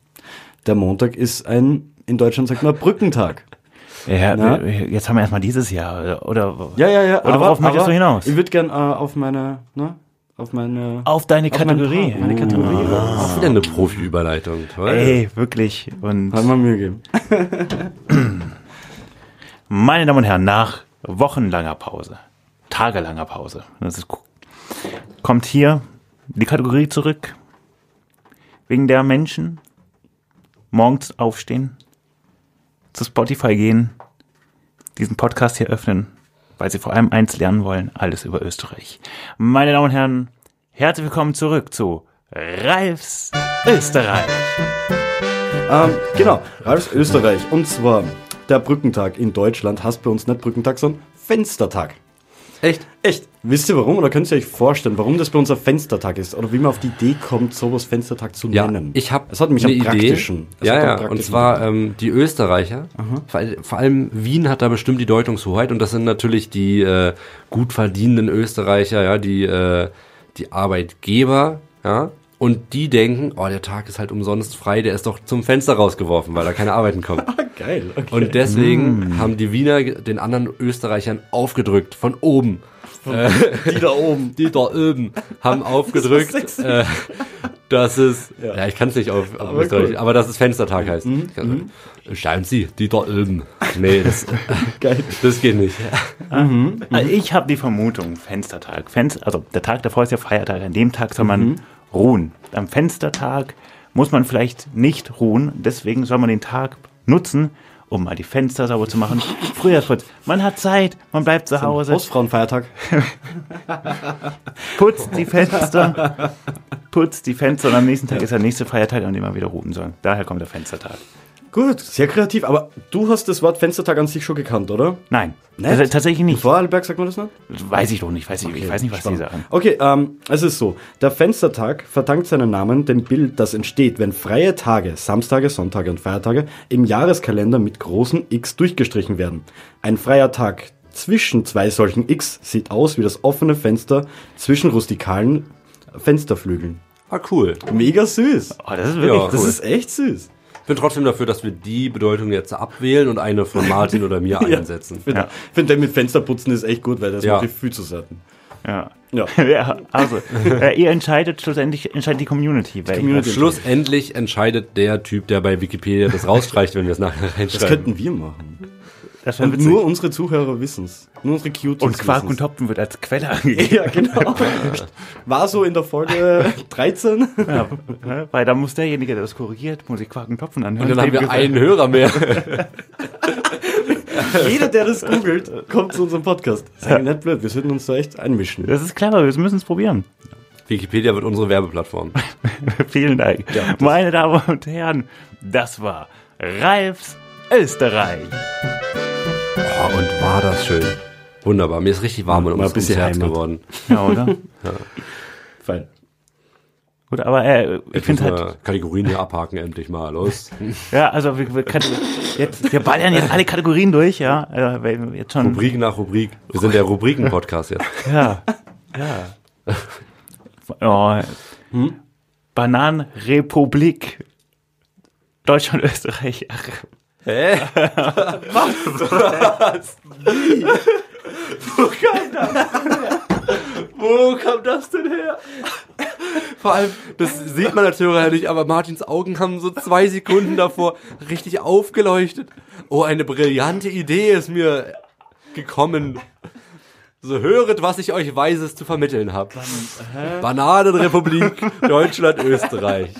der Montag ist ein, in Deutschland sagt man Brückentag. Ja, Na? jetzt haben wir erstmal dieses Jahr, oder? Ja, ja, ja. Oder worauf möchtest du hinaus? Ich würde gern äh, auf meine, ne? Auf meine. Auf deine auf Kategorie. Paar, meine Kategorie. Auch wieder eine Profi-Überleitung. Toll. Ey, wirklich. Und Hat man Mühe gegeben. *clears throat* meine Damen und Herren, nach wochenlanger Pause, tagelanger Pause, das ist, kommt hier die Kategorie zurück. Wegen der Menschen morgens aufstehen, zu Spotify gehen, diesen Podcast hier öffnen, weil sie vor allem eins lernen wollen, alles über Österreich. Meine Damen und Herren, herzlich willkommen zurück zu Ralfs Österreich. Ähm, genau, Ralfs Österreich. Und zwar, der Brückentag in Deutschland heißt bei uns nicht Brückentag, sondern Fenstertag. Echt? Echt? Wisst ihr warum? Oder könnt ihr euch vorstellen, warum das bei uns ein Fenstertag ist? Oder wie man auf die Idee kommt, sowas Fenstertag zu Ja, nennen? ich habe Es hat mich am praktischen. Es Ja, ja, und praktischen- zwar ähm, die Österreicher. Vor, vor allem Wien hat da bestimmt die Deutungshoheit und das sind natürlich die äh, gut verdienenden Österreicher, ja, die äh, die Arbeitgeber, ja. Und die denken, oh, der Tag ist halt umsonst frei, der ist doch zum Fenster rausgeworfen, weil da keine Arbeiten kommt. *laughs* Geil, okay. Und deswegen haben die Wiener den anderen Österreichern aufgedrückt, von oben. die da oben. *laughs* Die da oben haben aufgedrückt, sexy. äh, dass es, ja, ich kann es nicht auf, auf Aber Österreich, cool. aber dass es Fenstertag heißt. Schauen Sie, die da oben. Nee, das, *laughs* Geil. das geht nicht. Also ich habe die Vermutung, Fenstertag. Fenster, also der Tag davor ist ja Feiertag. An dem Tag soll man ruhen. Am Fenstertag muss man vielleicht nicht ruhen. Deswegen soll man den Tag nutzen, um mal die Fenster sauber zu machen. Frühjahrsputz. Man hat Zeit, man bleibt zu Hause, Hausfrauenfeiertag. *laughs* putzt die Fenster, putzt die Fenster und am nächsten Tag ist der nächste Feiertag, an dem man wieder ruhen soll. Daher kommt der Fenstertag. Gut, sehr kreativ. Aber du hast das Wort Fenstertag an sich schon gekannt, oder? Nein, Nicht? das, tatsächlich nicht. Vorarlberg sagt man das nicht? Weiß ich doch nicht. Weiß ich, ich weiß nicht, was die Spannend. sagen. Okay, ähm, es ist so. Der Fenstertag verdankt seinen Namen dem Bild, das entsteht, wenn freie Tage, Samstage, Sonntage und Feiertage im Jahreskalender mit großen X durchgestrichen werden. Ein freier Tag zwischen zwei solchen X sieht aus wie das offene Fenster zwischen rustikalen Fensterflügeln. Ah, cool. Mega süß. Oh, das ist wirklich Ja, Das cool. ist echt süß. Ich bin trotzdem dafür, dass wir die Bedeutung jetzt abwählen und eine von Martin oder mir *laughs* einsetzen. Ich finde, Ja. find, der mit Fensterputzen ist echt gut, weil das Ja. mache ich viel zu selten. Ja. Ja. *laughs* ja, also, äh, ihr entscheidet schlussendlich, entscheidet die Community. Weil Community. Schlussendlich entscheidet der Typ, der bei Wikipedia das rausstreicht, wenn wir es nachher Das reinschreiben. könnten wir machen. Das Und witzig. nur unsere Zuhörer wissen's. Nur unsere Cuties und Quark und wissen's. Topfen wird als Quelle angegeben. Ja, genau. *laughs* War so in der Folge *laughs* 13. Ja, ja, weil da muss derjenige, der das korrigiert, muss ich Quark und Topfen anhören. und dann haben wir gefällt- einen Hörer mehr. *laughs* Jeder, der das googelt, kommt zu unserem Podcast. Das ist eigentlich nicht blöd. Wir sollten uns da echt einmischen. Das ist clever, wir müssen es probieren. Wikipedia wird unsere Werbeplattform. Vielen Dank. Meine Damen und Herren, das war Ralfs Österreich. Oh, und war das schön. Wunderbar. Mir ist richtig warm und ein ums, bisschen Herz geworden. Ja, oder? *laughs* Fein. *laughs* Gut, aber äh, ich Jetzt finde halt, Kategorien hier abhaken, endlich mal. Los. *laughs* ja, also wir, wir, können, jetzt, wir ballern jetzt alle Kategorien durch, ja. Wir jetzt schon. Rubrik nach Rubrik. Wir sind der Rubriken-Podcast jetzt. Ja, ja. Oh, Bananenrepublik. Deutschland, Österreich. Ach, Hä? *laughs* Wo kam das denn her? Vor allem, das sieht man Hörer ja nicht, aber Martins Augen haben so zwei Sekunden davor richtig aufgeleuchtet. Oh, eine brillante Idee ist mir gekommen. So höret, was ich euch Weises zu vermitteln habe. Bananenrepublik, Deutschland, Österreich.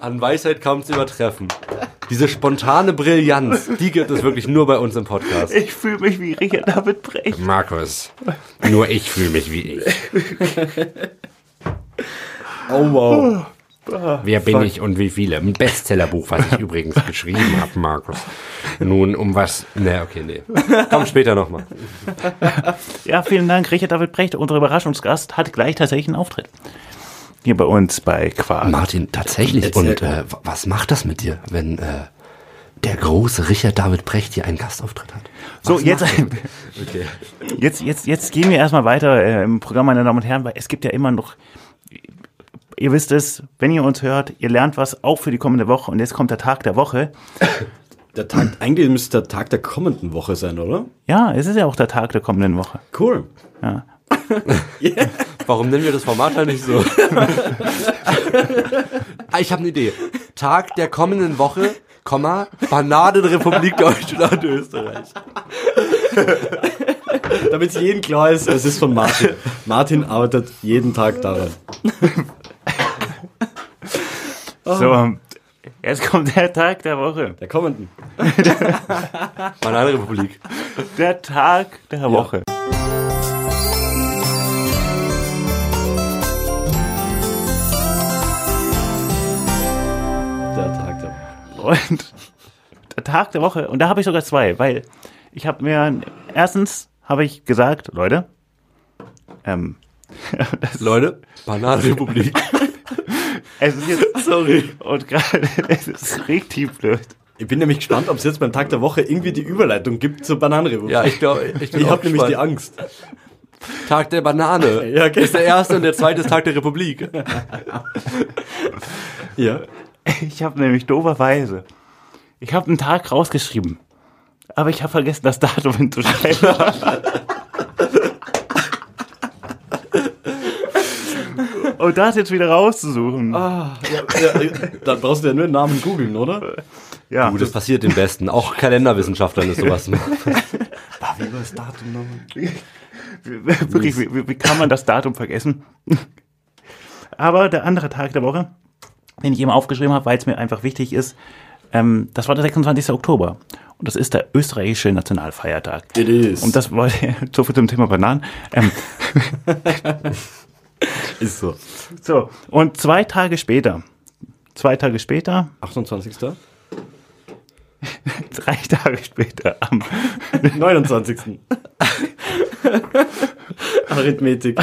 An Weisheit kaum zu übertreffen. Diese spontane Brillanz, die gibt es wirklich nur bei uns im Podcast. ich fühle mich wie Richard David Brecht. Markus, nur ich fühle mich wie ich. Oh wow. Wer bin ich und wie viele? Ein Bestsellerbuch, was ich übrigens geschrieben habe, Markus. Nun, um was? Ne, okay, nee. Komm später nochmal. Ja, vielen Dank. Richard David Brecht, unser Überraschungsgast, hat gleich tatsächlich einen Auftritt. Hier bei uns bei Quark. Martin, tatsächlich. Erzähl Und äh, was macht das mit dir, wenn äh, der große Richard David Brecht hier einen Gastauftritt hat. So, Was jetzt, macht er? *laughs* Okay. jetzt, jetzt, jetzt gehen wir erstmal weiter äh, im Programm, meine Damen und Herren, weil es gibt ja immer noch, ihr wisst es, wenn ihr uns hört, ihr lernt was auch für die kommende Woche und jetzt kommt der Tag der Woche. Der Tag, eigentlich müsste der Tag der kommenden Woche sein, oder? Ja, es ist ja auch der Tag der kommenden Woche. Cool. Ja. *laughs* Warum nennen wir das Format halt nicht so? *laughs* ah, ich habe eine Idee. Tag der kommenden Woche, Komma, Bananenrepublik Deutschland Österreich. *laughs* Damit es jedem klar ist, es ist von Martin. Martin arbeitet jeden Tag daran. So, jetzt kommt der Tag der Woche. Der kommenden. Bananenrepublik. Der Tag der Woche. Und der Tag der Woche, und da habe ich sogar zwei, weil ich habe mir, erstens habe ich gesagt, Leute, ähm, *laughs* Leute, Bananenrepublik. *laughs* es ist jetzt, *laughs* sorry, und gerade, es ist richtig blöd. Ich bin nämlich gespannt, ob es jetzt beim Tag der Woche irgendwie die Überleitung gibt zur Bananenrepublik. Ja, ich glaube, ich, ich habe nämlich die. Angst. Tag der Banane. Ja, genau. Ist der erste und der zweite ist Tag der Republik. Ja. *laughs* Ich habe nämlich dooferweise, ich habe einen Tag rausgeschrieben, aber ich habe vergessen, das Datum *laughs* hinzuschreiben. *laughs* Und das jetzt wieder rauszusuchen. ja, ja. Dann brauchst du ja nur den Namen googeln, oder? ja, Du, das passiert den Besten. Auch Kalenderwissenschaftlern ist sowas. Wie war das Datum nochmal? Wirklich, wie, wie- wie kann man das Datum vergessen? Aber der andere Tag der Woche, den ich eben aufgeschrieben habe, weil es mir einfach wichtig ist, ähm, das war der 26. Oktober. Und das ist der österreichische Nationalfeiertag. It is. Und das wollte *laughs* so viel zum Thema Bananen. Ähm, *laughs* ist so. so, und zwei Tage später, zwei Tage später, 28. *laughs* drei Tage später, am 29. Arithmetik.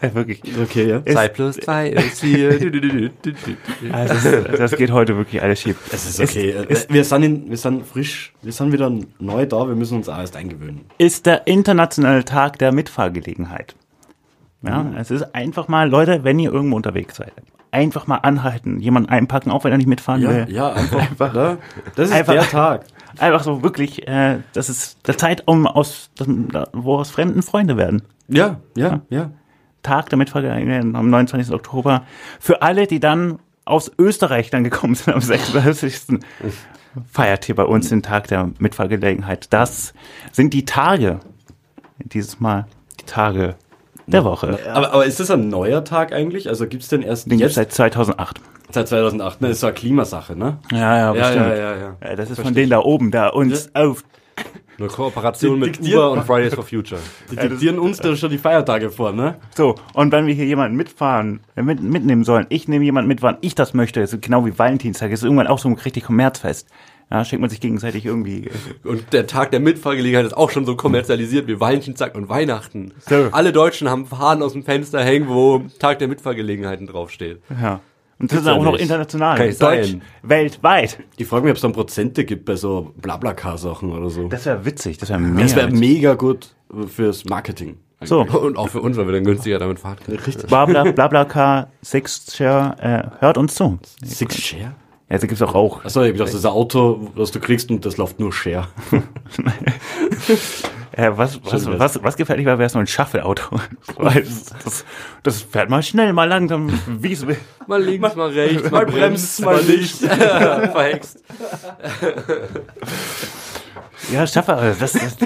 Äh, *laughs* wirklich, Okay, ja. Zwei plus zwei *laughs* ist vier. Du, du, du, du, du, du. also das, das geht heute wirklich alles schief. Es ist okay. Ist, wir, sind in, wir sind frisch, wir sind wieder neu da, wir müssen uns auch erst eingewöhnen. ist der internationale Tag der Mitfahrgelegenheit. Ja, Mhm. es ist einfach mal, Leute, wenn ihr irgendwo unterwegs seid, einfach mal anhalten, jemanden einpacken, auch wenn er nicht mitfahren will. ja, einfach. Einfach- ne? Das ist einfach- der Tag. *laughs* Einfach so wirklich, äh, das ist der Zeitraum, aus, wo aus Fremden Freunde werden. Ja, ja, ja. Tag der Mitfahrgelegenheit am 29. Oktober. Für alle, die dann aus Österreich dann gekommen sind am 36. feiert hier bei uns den Tag der Mitfahrgelegenheit. Das sind die Tage, dieses Mal die Tage der Woche. Aber, aber ist das ein neuer Tag eigentlich? Also gibt's den erst Den jetzt? seit 2008. Seit 2008, ne? Das ist so eine Klimasache, ne? Ja, ja, ja, ja, ja. Ja, Das ist von denen da oben, da uns auf. Eine Kooperation mit Uber und Fridays for Future. Die diktieren uns da schon die Feiertage vor, ne? So, und wenn wir hier jemanden mitfahren, äh, mit, mitnehmen sollen, ich nehme jemanden mit, wann ich das möchte, ist genau wie Valentinstag, ist irgendwann auch so ein richtig Kommerzfest. Ja, schenkt man sich gegenseitig irgendwie. äh, Und der Tag der Mitfahrgelegenheit ist auch schon so kommerzialisiert wie Valentinstag und Weihnachten. So. Alle Deutschen haben Fahnen aus dem Fenster hängen, wo Tag der Mitfahrgelegenheiten draufsteht. Ja. Und das ist ja auch noch nicht. international. Kann nicht Deutsch, sein. weltweit. Ich frage mich, ob es dann Prozente gibt bei so Blablacar-Sachen oder so. Das wäre witzig, das wäre mega. Das wäre mega gut fürs Marketing. So, *laughs* Und auch für uns, weil wir dann günstiger damit fahren können. Richtig. Blabla, Blablacar, Sixshare, äh, hört uns zu. Six Share? Ja, da gibt's auch Rauch. Achso, ich hab gedacht, das ist ein Auto, was du kriegst und das läuft nur Share. *laughs* Äh, was, was, was, was gefährlich war, wäre so ein Shuffle-Auto. *laughs* Das, das, das fährt mal schnell, mal langsam, wie es will. Mal links, mal rechts, *laughs* mal bremst, mal nicht. Verhext. Ja, Shuffle, das, das,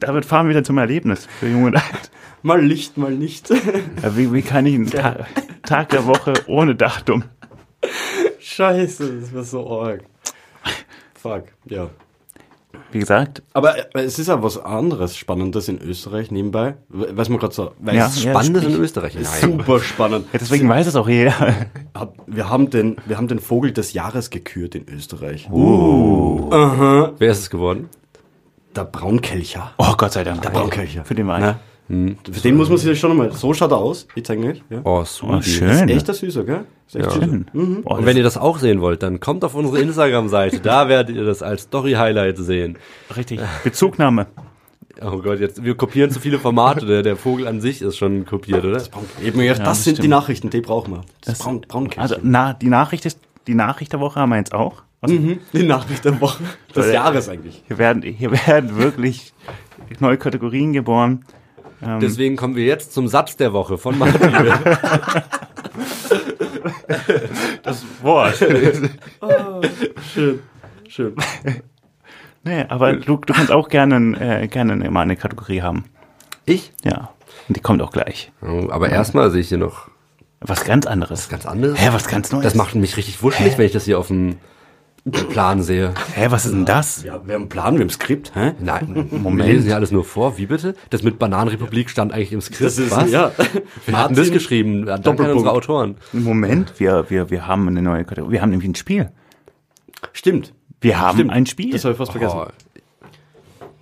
damit fahren wir wieder zum Erlebnis für Jung und Alt. Mal Licht, mal nicht. Ja, Wie, wie kann ich einen Ta Tag der Woche ohne Datum? Scheiße, das wäre so arg. Fuck, ja. Wie gesagt, Aber es ist ja was anderes Spannendes in Österreich nebenbei. Weiß man gerade so. Weil Ja, es ist ja. Spannendes in Österreich. Nein. super spannend. ja, deswegen weiß es auch jeder. Hab- Wir haben, den, wir haben den Vogel des Jahres gekürt in Österreich. Wer ist es geworden? Der Braunkelcher. Oh Gott sei Dank. Der Braunkelcher. Für den war Ne? Für den muss man sich schon einmal. So schaut er aus. Ich zeige euch. Ja. Oh, Oh, sweet. schön. Echt der Süßer, gell? Ist echt süßer. Schön. Oh, Und wenn ihr das auch sehen wollt, dann kommt auf unsere Instagram-Seite. Da werdet ihr das als Story-Highlight sehen. richtig. Bezugnahme. Oh Gott, jetzt, wir kopieren zu viele Formate. Der, der Vogel an sich ist schon kopiert, oder? Eben, ja, das, das sind die stimmt. Nachrichten, die brauchen wir. Das, Das- Braun, Braunkäse. Also, na, die Nachricht ist, die Nachricht der Woche haben wir jetzt auch. Also, Mhm, die Nachricht der Woche. Des Jahres eigentlich. hier werden, hier werden wirklich neue Kategorien geboren. Ähm, Deswegen kommen wir jetzt zum Satz der Woche von Martin. *laughs* Boah. *laughs* Schön. Schön. nee, aber du, du kannst auch gerne, äh, gerne mal eine Kategorie haben. ich? Ja. Und die kommt auch gleich. Oh, Aber erstmal sehe ich hier noch Was ganz anderes. ganz anderes. Hä, was ganz Neues? Das macht mich richtig wuschelig, wenn ich das hier auf dem Plan sehe. Hä, was ist denn das? Ja, wir haben einen Plan, wir haben ein Skript, hä? Nein, *laughs* Moment. wir lesen ja alles nur vor. Wie bitte? Das mit Bananenrepublik stand eigentlich im Skript. Das ist, Was? ja. *laughs* Wir hatten das geschrieben. Danke an unsere Autoren. Moment, wir, wir, wir haben eine neue Kategorie. Wir haben nämlich ein Spiel. Stimmt. Wir haben Stimmt. ein Spiel. Das habe ich fast vergessen. Oh,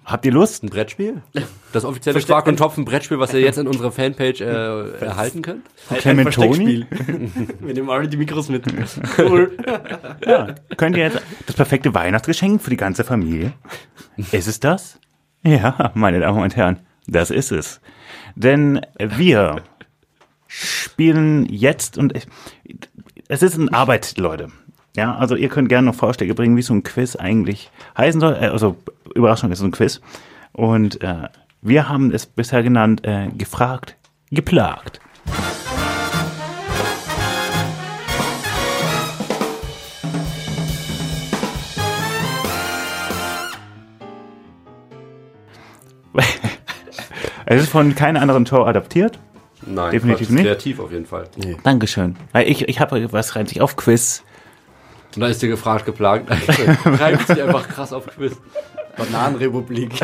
Habt ihr Lust? ein Brettspiel? Das offizielle Verste- Quark und Topf ein Brettspiel, was ihr jetzt in unserer Fanpage äh, erhalten könnt? Ein- ein Clementoni? *laughs* Wir nehmen alle die Mikros mit. *laughs* Cool. Ja. Könnt ihr jetzt das perfekte Weihnachtsgeschenk für die ganze Familie? Ist es das? Ja, meine Damen und Herren, das ist es. Denn wir spielen jetzt und es ist eine Arbeit, Leute. Ja, also ihr könnt gerne noch Vorschläge bringen, wie so ein Quiz eigentlich heißen soll. Äh, Also Überraschung ist so ein Quiz. Und äh, wir haben es bisher genannt, äh, gefragt, geplagt. *laughs* es ist von keiner anderen Show adaptiert. Nein, Definitiv nicht. Kreativ auf jeden Fall. Dankeschön. Weil Ich, ich habe was reimt sich auf Quiz. Und da ist dir gefragt, geplagt. *laughs* Reibt sich einfach krass auf Quiz. Bananenrepublik. *laughs*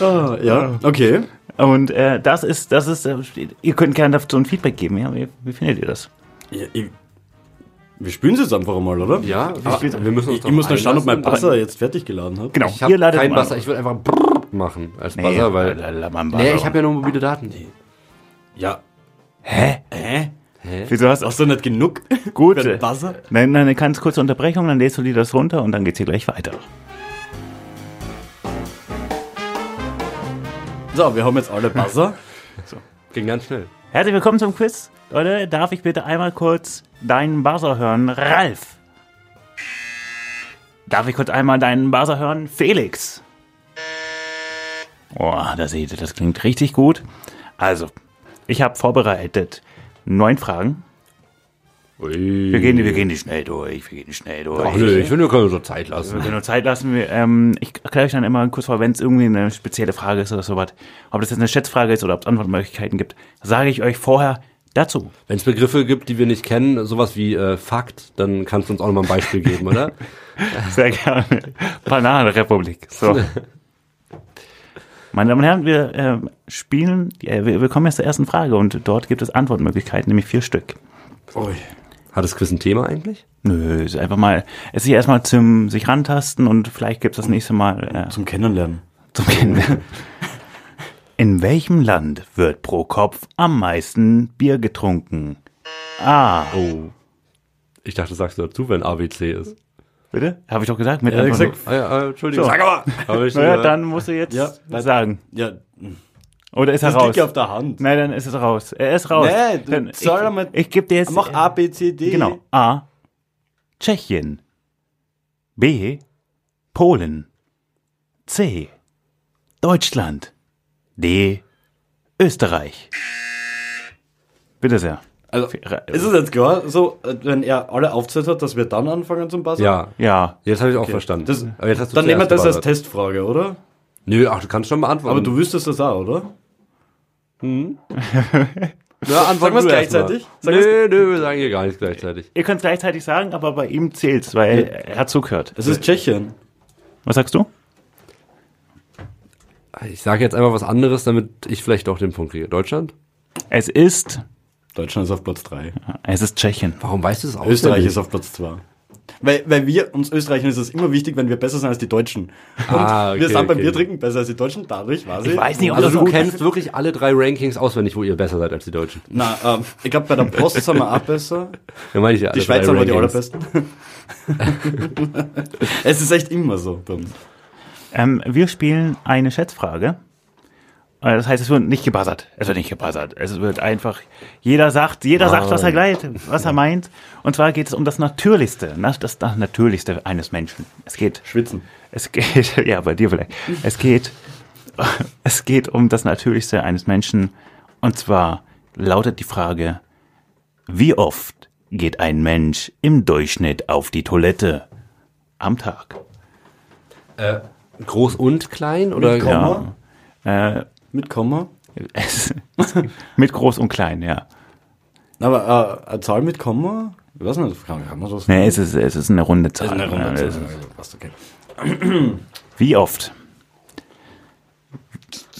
ah, ja, okay. Und äh, das ist, das ist, äh, ihr könnt gerne dazu ein Feedback geben. Ja? Wie, wie findet ihr das? Ja, ich, wir spielen es jetzt einfach einmal, oder? Ja, Aber wir müssen uns Ich, ich muss noch schauen, ob mein. Buzzer jetzt fertig geladen hat. Genau, Ich habe ladet keinen mal- Buzzer, ich würde einfach machen als Buzzer, weil... lalalala, Nee, ich habe ja nur mobile Daten. Ja. Hä? Hä? Wieso hast du Hast du nicht genug? *laughs* Gut. Nein, nein, eine ganz kurze Unterbrechung, dann lädst du dir das runter und dann geht's hier gleich weiter. So, wir haben jetzt alle Buzzer. *laughs* Ging ganz schnell. Herzlich willkommen zum Quiz. Leute, darf ich bitte einmal kurz deinen Buzzer hören? Ralf. Darf ich kurz einmal deinen Buzzer hören? Felix. Boah, da seht ihr, das klingt richtig gut. Also, ich habe vorbereitet neun Fragen. Wir gehen, wir gehen die schnell durch. Wir gehen die schnell durch. Ach nö, ich finde, wir können so Zeit Wir lassen. können nur Zeit lassen. Wir, ähm, ich erkläre euch dann immer kurz vor, wenn es irgendwie eine spezielle Frage ist oder sowas. Ob das jetzt eine Schätzfrage ist oder ob es Antwortmöglichkeiten gibt, sage ich euch vorher dazu. Wenn es Begriffe gibt, die wir nicht kennen, sowas wie äh, Fakt, dann kannst du uns auch nochmal ein Beispiel geben, oder? *laughs* Sehr gerne. Bananenrepublik. So. *laughs* Meine Damen und Herren, wir äh, spielen, äh, wir, wir kommen jetzt zur ersten Frage und dort gibt es Antwortmöglichkeiten, nämlich vier Stück. Ui. Hat das Quiz ein Thema eigentlich? Nö, ist einfach mal, es ist erstmal zum sich rantasten und vielleicht gibt es das nächste Mal äh, Zum Kennenlernen. zum Kennenlernen. *laughs* In welchem Land wird pro Kopf am meisten Bier getrunken? A. Oh. Ich dachte, sagst du dazu, wenn ABC ist. Bitte? Habe ich doch gesagt. Mit Ja, einfach gesagt. Ah, ja, äh, Entschuldigung. So. Sag aber. Hab Naja, äh, dann musst du jetzt Ja, was sagen. Ja, Oder ist er das raus? liegt ja auf der Hand. Nein, dann ist es raus. Er ist raus. Nee, du dann, soll ich, einmal- ich gebe dir jetzt. Mach A, B, C, D. Genau. A. Tschechien. B. Polen. C. Deutschland. D. Österreich. Bitte sehr. Also, ist es jetzt klar, so, äh, wenn er alle aufzählt hat, dass wir dann anfangen zum Buzzer? Ja, Ja. jetzt habe ich auch verstanden. Das, Aber jetzt hast du dann nehmen wir das als. Testfrage, oder? Nö, ach, du kannst schon beantworten. Aber du wüsstest das auch, oder? *laughs* ja, antworten Sagen wir's du erst gleichzeitig? Mal. Sagen Nö, nö, wir sagen hier gar nicht gleichzeitig. Ihr könnt es gleichzeitig sagen, aber bei ihm zählt's, weil er hat zugehört. Es ist Tschechien. Was sagst du? Ich sage jetzt einfach was anderes, damit ich vielleicht auch den Punkt kriege. Deutschland? Es ist, Deutschland ist auf Platz 3. es ist Tschechien. Warum weißt du es auch? Österreich ist auf Platz 2. Weil, weil wir, uns Österreichern ist es immer wichtig, wenn wir besser sind als die Deutschen. Und Ah, okay, wir sind beim okay. Bier trinken besser als die Deutschen, dadurch weiß ich. Ich weiß nicht, ob Also das du kennst wirklich alle drei Rankings auswendig, wo ihr besser seid als die Deutschen. Na, ähm, ich glaube, bei der Post sind wir auch besser. Ja, meine ich ja. Die Schweizer waren die allerbesten. *laughs* *laughs* es ist echt immer so bei uns. Ähm, wir spielen eine Schätzfrage. Äh, Das heißt, es wird nicht gebuzzert. Es wird nicht gebuzzert. Es wird einfach, jeder sagt, jeder sagt, was er gleich, was er meint. Und zwar geht es um das Natürlichste, na- das, das Natürlichste eines Menschen. Es geht, Schwitzen. es geht, *laughs* ja, bei dir vielleicht. Es geht, *laughs* es geht um das Natürlichste eines Menschen. Und zwar lautet die Frage, wie oft geht ein Mensch im Durchschnitt auf die Toilette am Tag? Äh, groß und klein oder? Komma? Äh, Mit Komma? *laughs* Mit groß und klein, ja. Aber äh, eine Zahl mit Komma? Ich weiß nicht, kann, kann man das Nee, es ist, es ist eine runde Zahl. eine runde Zahl. Also, passt okay. Wie oft?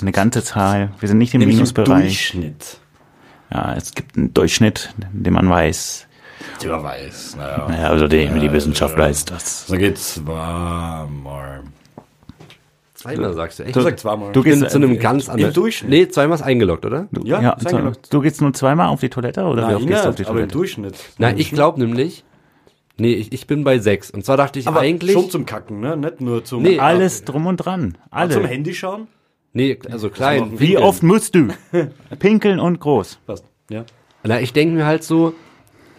Eine ganze Zahl. Wir sind nicht im Nämlich Minusbereich. Durchschnitt. Ja, es gibt einen Durchschnitt, den man weiß. Die man weiß, naja. Ja, also die, die Wissenschaft weiß das. So geht's zweimal. Zweimal sagst du echt? Du sagst zweimal. Du gehst zu einem ganz anderen. Durchschnitt? Nee, zweimal ist eingeloggt, oder? ja, Ja, ist eingeloggt. du gehst nur zweimal auf die Toilette oder wie Nein, oft gehst du auf die aber im Toilette? Durchschnitt. Na, ich glaube nämlich. Nee, ich, ich bin bei sechs. Und zwar dachte ich aber eigentlich. schon zum Kacken, ne? Nicht nur zum, Nee, Alles drum und dran. Ah, zum Alle. Handy schauen. Nee, also klein. machen Wie oft musst du? *laughs* Pinkeln und groß. Passt. Ja. Na, ich denke mir halt so,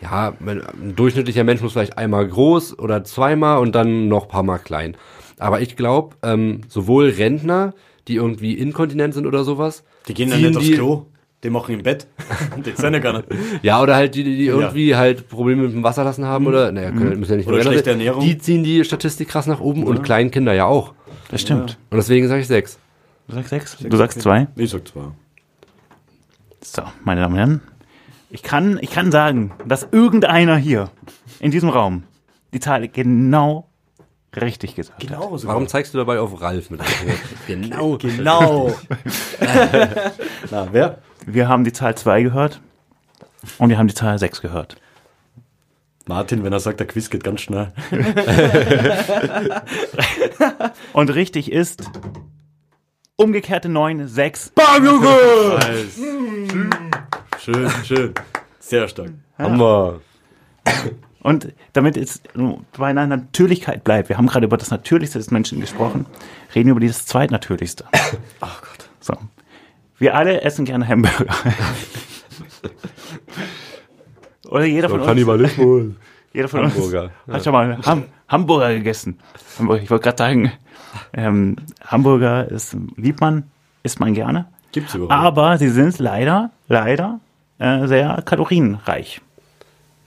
ja, ein durchschnittlicher Mensch muss vielleicht einmal groß oder zweimal und dann noch ein paar Mal klein. Aber ich glaube, ähm, sowohl Rentner, die irgendwie inkontinent sind oder sowas, Die gehen ja ziehen nicht aufs die- Klo. Die machen im Bett. *laughs* die sind ja gar nicht. ja, oder halt die, die irgendwie halt Probleme mit dem Wasserlassen haben oder, naja, können, müssen ja nicht Oder schlechte sein, Ernährung. Die ziehen die Statistik krass nach oben und Kleinkinder ja auch. Das stimmt. Und deswegen sage ich sechs. Du sagst sechs? Du sagst zwei? Ich sag zwei. So, meine Damen und Herren. Ich kann, ich kann sagen, dass irgendeiner hier in diesem Raum die Zahl genau richtig gesagt hat. Genau so. Warum zeigst du dabei auf Ralf mit? *laughs* Genau. *laughs* Genau. *laughs* Na, wer? Wir haben die Zahl 2 gehört und wir haben die Zahl 6 gehört. Martin, wenn er sagt, der Quiz geht ganz schnell. Und richtig ist umgekehrte 9, 6. Schön, schön. Sehr stark. Hammer. Und damit es bei einer Natürlichkeit bleibt, wir haben gerade über das Natürlichste des Menschen gesprochen, reden wir über dieses Zweitnatürlichste. *coughs* Oh Gott. So. Wir alle essen gerne Hamburger. *laughs* Oder *laughs* jeder von uns. Kannibalismus. Jeder von Hamburger, uns hat schon mal Ham Hamburger gegessen. Ich wollte gerade sagen, ähm, Hamburger ist, liebt man, isst man gerne. Gibt's überall. Aber sie sind leider, leider äh, sehr kalorienreich.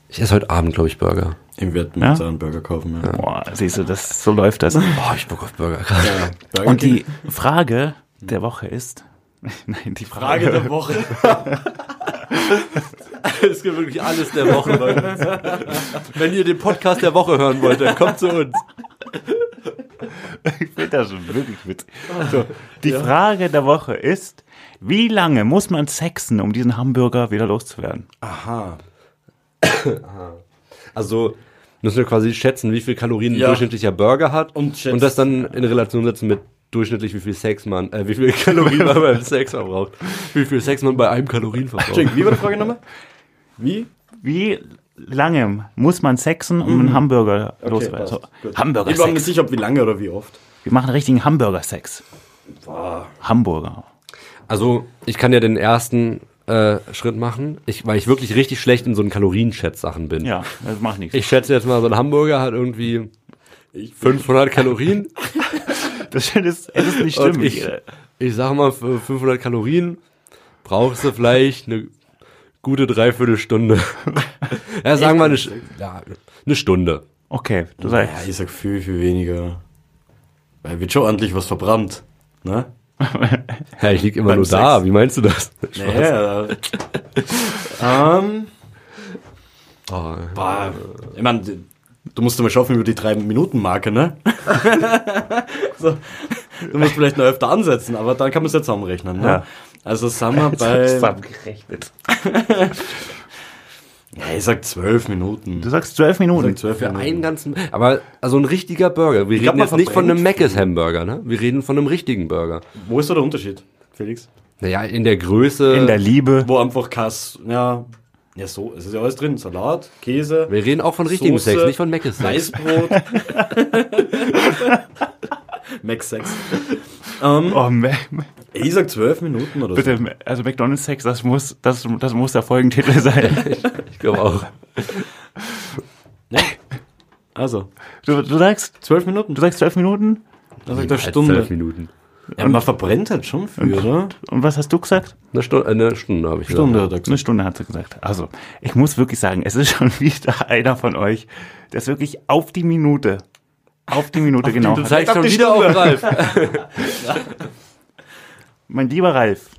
Ich esse heute Abend, glaube ich, Burger. Ich werde Ja? mir einen Burger kaufen. Ja. Boah, siehst du, das, so läuft das. Boah, ich Bock auf Burger. gerade. Ja, *laughs* Burger Und die. Frage der Woche ist, *laughs* nein, die Frage, Frage der Woche. *laughs* Es gibt wirklich alles der Woche bei uns. Wenn ihr den Podcast der Woche hören wollt, dann kommt zu uns. ich finde das schon wirklich witzig. So, die Frage der Woche ist, wie lange muss man sexen, um diesen Hamburger wieder loszuwerden? Aha. *coughs* Also müssen wir quasi schätzen, wie viel Kalorien Ja. ein durchschnittlicher Burger hat Und und, das dann in Relation setzen mit durchschnittlich, wie viel Sex man, äh, wie viel Kalorien man beim Sex verbraucht. Wie viel Sex man bei einem Kalorien verbraucht. Wie war die Frage nochmal? Wie? Wie lange muss man sexen, um einen Hamburger loszuwerden? passt. So, Gut. Ich war mir Hamburger-Sex. nicht sicher, ob wie lange oder wie oft. Wir machen richtigen Hamburger-Sex. Hamburger. Also, ich kann ja den ersten äh, Schritt machen, ich, weil ich wirklich richtig schlecht in so einen Kalorienschätz-Sachen bin. Ja, das macht nichts. Ich schätze jetzt mal, so ein Hamburger hat irgendwie 500 Kalorien. *laughs* das ist, es ist nicht stimmig. ich, ich sag mal, für 500 Kalorien brauchst du vielleicht eine gute Dreiviertelstunde. *laughs* ja, sagen wir eine, ja, eine Stunde. Okay, du Ja, sagst. ich sag viel, viel weniger. Weil wird schon ordentlich was verbrannt. Ne? *laughs* Ja, ich lieg immer Beim nur da. Sex. Wie meinst du das? Naja. ähm, Oh, boah, ich mein, du musst mal schaffen über die drei Minuten Marke, ne? *laughs* so, du musst vielleicht noch öfter ansetzen, aber dann kann man es ja zusammenrechnen, ne? Ja. Also sind wir bei, Zusammengerechnet. *laughs* Ja, ich sag zwölf Minuten. Du sagst zwölf Ich Minuten. sag zwölf Für Minuten. einen ganzen, aber also ein richtiger Burger. Wir glaub, reden jetzt nicht von einem Mc's Hamburger, ne? Wir reden von einem richtigen Burger. Wo ist da der Unterschied, Felix? Naja, in der Größe. In der Liebe. Wo einfach Kass, ja, ja so, es ist ja alles drin. Salat, Käse, wir reden auch von richtigen Soße, Sex, nicht von Mc's Sex. Weißbrot. *laughs* Mac Sex. Ähm, Oh, Ma- ich sag zwölf Minuten oder so. bitte, also McDonald's Sex, das muss, das, das muss der Folgentitel sein. *laughs* Ich glaube auch. Also, Du, du sagst, zwölf Minuten. du sagst zwölf Minuten? Dann sagt er Stunde. zwölf Minuten. Ja, man verbrennt halt schon viel, oder? Und was hast du gesagt? Eine Stunde, eine Stunde habe ich Stunde gesagt. hat er gesagt. Eine Stunde hat sie gesagt. Also, ich muss wirklich sagen, es ist schon *laughs* wieder einer von euch, der ist wirklich auf die Minute, auf die Minute genau. du hat. Zeig Auf schon wieder auf Stunde. Ralf. *laughs* Mein lieber Ralf,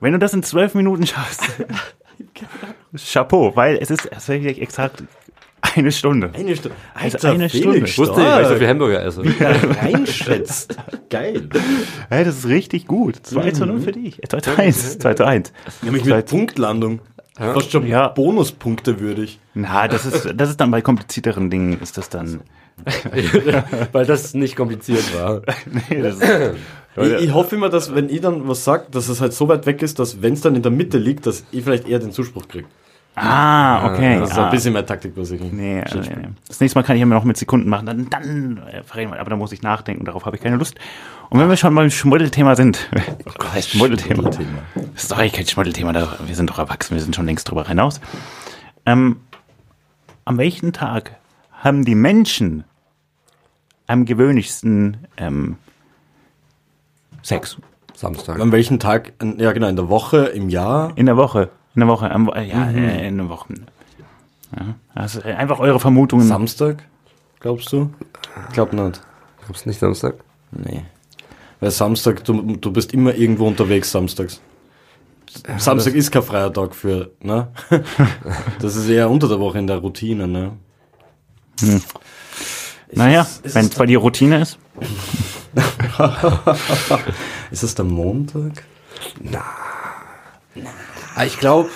wenn du das in zwölf Minuten schaffst, *laughs* Chapeau, weil es ist tatsächlich exakt eine Stunde. Eine Stunde. Also eine Stunde. Ich wusste nicht, weil ich so viel Hamburger esse. *laughs* reinschätzt. Geil. Hey, das ist richtig gut. 2 zu 0 für dich. Äh, 2 zu 1. 2 zu 1. Nämlich mit Punktlandung. Fast schon Ja. Bonuspunkte würdig. Na, das ist, das ist dann bei komplizierteren Dingen, ist das dann. *laughs* weil das nicht kompliziert war. *laughs* Nee, das *laughs* ist, Ich, ich hoffe immer, dass wenn ich dann was sag, dass es halt so weit weg ist, dass wenn es dann in der Mitte liegt, dass ich vielleicht eher den Zuspruch kriege. ah, okay. Das ist ah. ein bisschen mehr Taktik, was ich Nee, nee, nee. Das nächste Mal kann ich ja noch mit Sekunden machen, dann, dann äh, verreden wir, aber da muss ich nachdenken, darauf habe ich keine Lust. Und wenn wir schon beim Schmuddelthema sind, oh Gott, heißt Schmuddelthema. Das ist doch eigentlich kein Schmuddelthema, da, wir sind doch erwachsen, wir sind schon längst drüber hinaus. Ähm, an welchem Tag haben die Menschen am gewöhnlichsten ähm, Sex? Samstag. An welchem Tag? Ja, genau, in der Woche, im Jahr. In der Woche. In der Woche, am, ja, äh, in der Woche. Ja, also äh, einfach eure Vermutungen. Samstag, glaubst du? Ich glaub nicht. Gab's nicht Samstag? Nee. Weil Samstag, du, du bist immer irgendwo unterwegs samstags. Samstag ist kein freier Tag für, ne? *laughs* Das ist eher unter der Woche in der Routine, ne? Naja, es- ist wenn es bei dir Routine ist. *laughs* Ist es der Montag? Ah, ich glaube,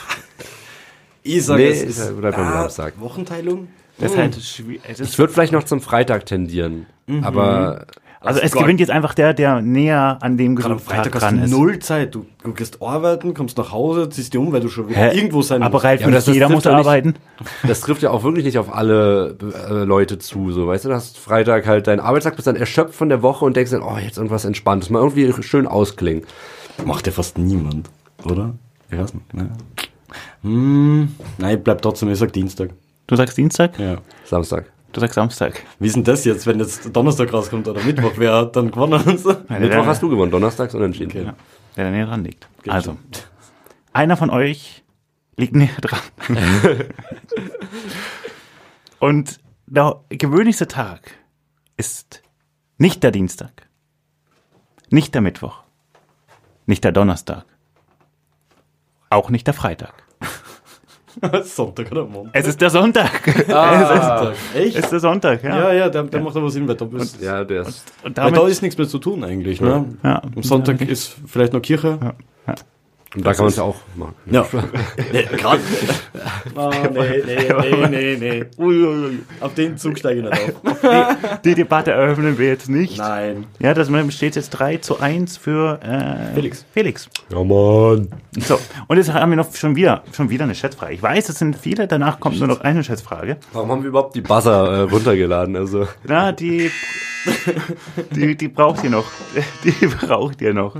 Ich sage, Nee, es ist bleibt beim ah, Samstag. Wochenteilung? Das ist halt schwierig. Es ich würde vielleicht noch zum Freitag tendieren. Aber also es gewinnt jetzt einfach der, der näher an dem gesuchten Freitag Tag hast dran du ist. null Zeit. Du, du gehst arbeiten, kommst nach Hause, ziehst dir um, weil du schon wieder Hä? irgendwo sein Aber musst. Ralf, Ja, aber nicht das jeder trifft muss nicht- arbeiten. *laughs* das trifft ja auch wirklich nicht auf alle äh, Leute zu. So, weißt du, du hast Freitag halt deinen Arbeitstag, bist dann erschöpft von der Woche und denkst dann, oh, jetzt irgendwas Entspanntes, mal irgendwie schön ausklingen. Macht ja fast niemand, oder? Ich weiß nicht. Ne? Hm, nein, bleib trotzdem, ich sag Dienstag. Du sagst Dienstag, Ja. Samstag. Du sagst Samstag. Wie ist denn das jetzt, wenn jetzt Donnerstag rauskommt oder Mittwoch? Wer hat dann gewonnen? *laughs* Mittwoch hast du gewonnen, donnerstags unentschieden. Okay. Ja, der da näher dran liegt. Geht Also, einer von euch liegt näher dran. *laughs* Und der gewöhnlichste Tag ist nicht der Dienstag, nicht der Mittwoch, nicht der Donnerstag, auch nicht der Freitag. *laughs* Sonntag oder Montag? Es ist der Sonntag. *laughs* Sonntag. Echt? Es ist der Sonntag, ja. ja, ja, der, der macht aber Sinn, weil da, bist, Ja, der ist. Und weil damit, da ist nichts mehr zu tun eigentlich. Ne? ja, Am Sonntag ist vielleicht noch Kirche. Und da kann man es ja auch machen. Ja. nee, *laughs* gerade. Oh, nee, nee, nee, nee, nee. Auf den Zug steige ich nicht auf. die Debatte eröffnen wir jetzt nicht. Nein. Ja, das steht jetzt 3 zu 1 für äh, Felix. Felix. Ja, Mann. So, und jetzt haben wir noch schon wieder, schon wieder eine Schätzfrage. Ich weiß, es sind viele, danach kommt nur noch eine Schätzfrage. Warum haben wir überhaupt die Buzzer äh, runtergeladen? Also, Na, die, *laughs* die, die braucht ihr noch. *laughs* Die braucht ihr noch.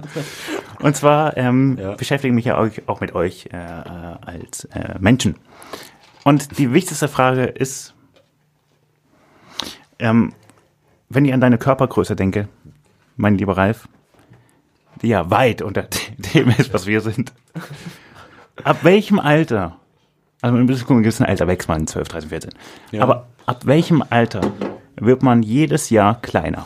Und zwar ähm, Ja. beschäftige mich ja auch, auch mit euch äh, äh, als äh, Menschen. Und die wichtigste Frage ist, ähm, wenn ich an deine Körpergröße denke, mein lieber Ralf, die ja weit unter *laughs* dem ist, was wir sind. Ab welchem Alter, also mit einem gewissen Alter wächst man 12, 13, 14, Ja. aber ab welchem Alter wird man jedes Jahr kleiner?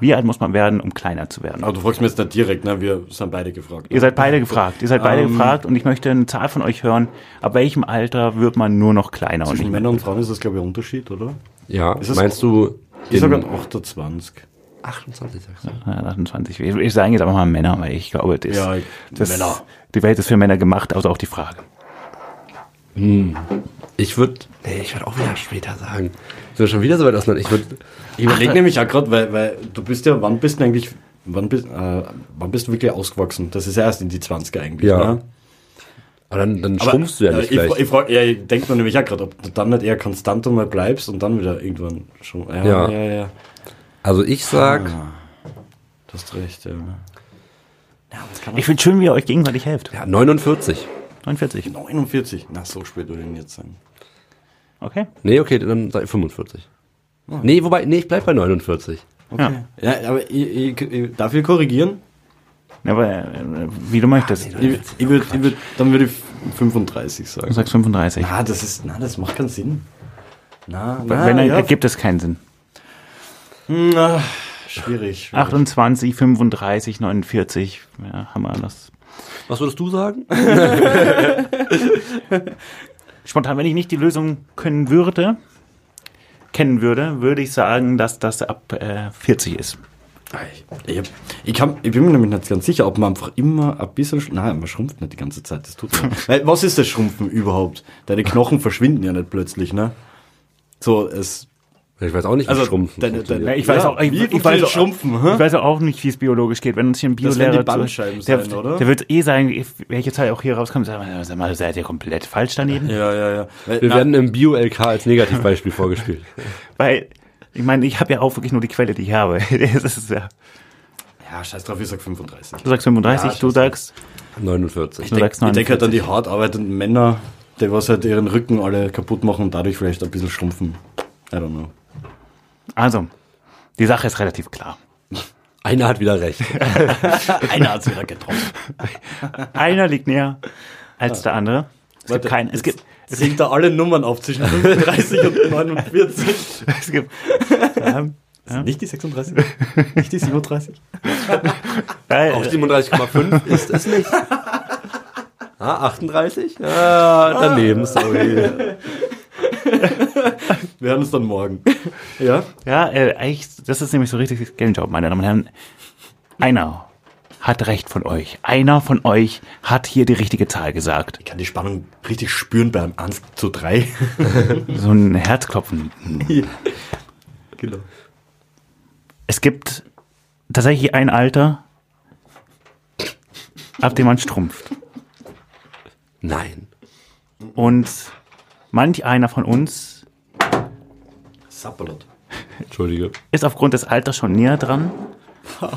Wie alt muss man werden, um kleiner zu werden? Aber du fragst mir jetzt nicht direkt, ne? Wir sind beide gefragt. Ihr seid beide gefragt. Ihr seid beide Ähm. gefragt und ich möchte eine Zahl von euch hören. Ab welchem Alter wird man nur noch kleiner und Zwischen? Männern und Frauen ist das, glaube ich, ein Unterschied, oder? ja, Ist es- meinst du Ich sage in 28. 28 sagst du? Ja, 28. Ich, ich sage jetzt einfach mal Männer, weil ich glaube, das, Ja, das, Männer. die Welt ist für Männer gemacht, also auch die Frage. Ich würde, nee, ich würde auch wieder später sagen. Sind wir schon wieder so weit auseinander? Ich würde, Ich überlege nämlich auch gerade, weil, weil du bist ja, wann bist du eigentlich, wann bist, äh, wann bist du wirklich ausgewachsen? Das ist ja erst in die 20er eigentlich, Ja. ne? aber dann, dann schrumpfst du ja nicht ich, gleich. Ich, frag, ja, ich denke mir nämlich auch gerade, ob du dann nicht eher konstant mal bleibst und dann wieder irgendwann schon. Ja, Ja. ja, ja. also ich sag, Du hast recht, ja. Ja, Ich finde schön, wie ihr euch gegenseitig helft. ja, 49. 49. 49. Na, so spät würde ich ihn jetzt sagen. Okay. Nee, okay, dann sag ich 45. Nee, wobei, nee, ich bleib bei 49. Okay. Ja, aber ich, ich, ich, darf ich korrigieren? Ja, aber äh, wie du möchtest. Ich, ich würd, ich würd, dann würde ich 35 Du sagen. sagst 35. Na, das ist, na, das macht keinen Sinn. Na, Wenn na, dann ja, ergibt es keinen Sinn. na, schwierig. schwierig. 28, 35, 49. Ja, haben wir das. Was würdest du sagen? *laughs* Spontan, wenn ich nicht die Lösung können würde, kennen würde, würde ich sagen, dass das ab äh, 40 ist. Ich, hab, ich, kann, ich bin mir nämlich nicht ganz sicher, ob man einfach immer ein bisschen. sch- Nein, man schrumpft nicht die ganze Zeit. Das tut man. *laughs* Weil, was ist das Schrumpfen überhaupt? Deine Knochen verschwinden ja nicht plötzlich, ne? So, es. Ich weiß auch nicht, wie Also, Schrumpfen deine- deine- Ich weiß Ja, auch, ich, wie ich, weiß Schrumpfen, hä? ich weiß auch nicht, wie es biologisch geht. Wenn uns hier ein Das werden Biolehrer die Bandscheiben der, sein, oder? der wird eh sagen, welche Zahl auch hier rauskommt, sag mal, sag mal, seid ihr komplett falsch daneben? Ja, ja, ja. Weil, Wir na, werden im Bio-LK als Negativbeispiel *laughs* vorgespielt. Weil, ich meine, ich habe ja auch wirklich nur die Quelle, die ich habe. *laughs* Das ist ja, ja, scheiß drauf, ich sag 35. du sagst 35, Ja, du sagst, 49. du sagst Ich denke halt 49. an die hart arbeitenden Männer, die was halt ihren Rücken alle kaputt machen und dadurch vielleicht ein bisschen schrumpfen. I don't know. Also, die Sache ist relativ klar. Einer hat wieder recht. *laughs* Einer hat's wieder getroffen. Einer liegt näher als der andere. Es Warte, gibt keinen, es gibt, Es sind da alle Nummern auf zwischen 35 und 49. *laughs* es gibt, ähm, Nicht die 36? Nicht die 37? äh, Auch 37,5 ist es nicht. Ah, 38? Ja, daneben, sorry. *laughs* *laughs* Wir hören uns dann morgen. Ja? Ja, äh, eigentlich, das ist nämlich so richtig Geldjob, meine Damen und Herren. Einer hat recht von euch. Einer von euch hat hier die richtige Zahl gesagt. Ich kann die Spannung richtig spüren beim 1 zu 3. *laughs* So ein Herzklopfen. genau. Es gibt tatsächlich ein Alter, ab dem man strumpft. Nein. Und manch einer von uns Sapperlot. *laughs* Entschuldige. ist aufgrund des Alters schon näher dran. *laughs*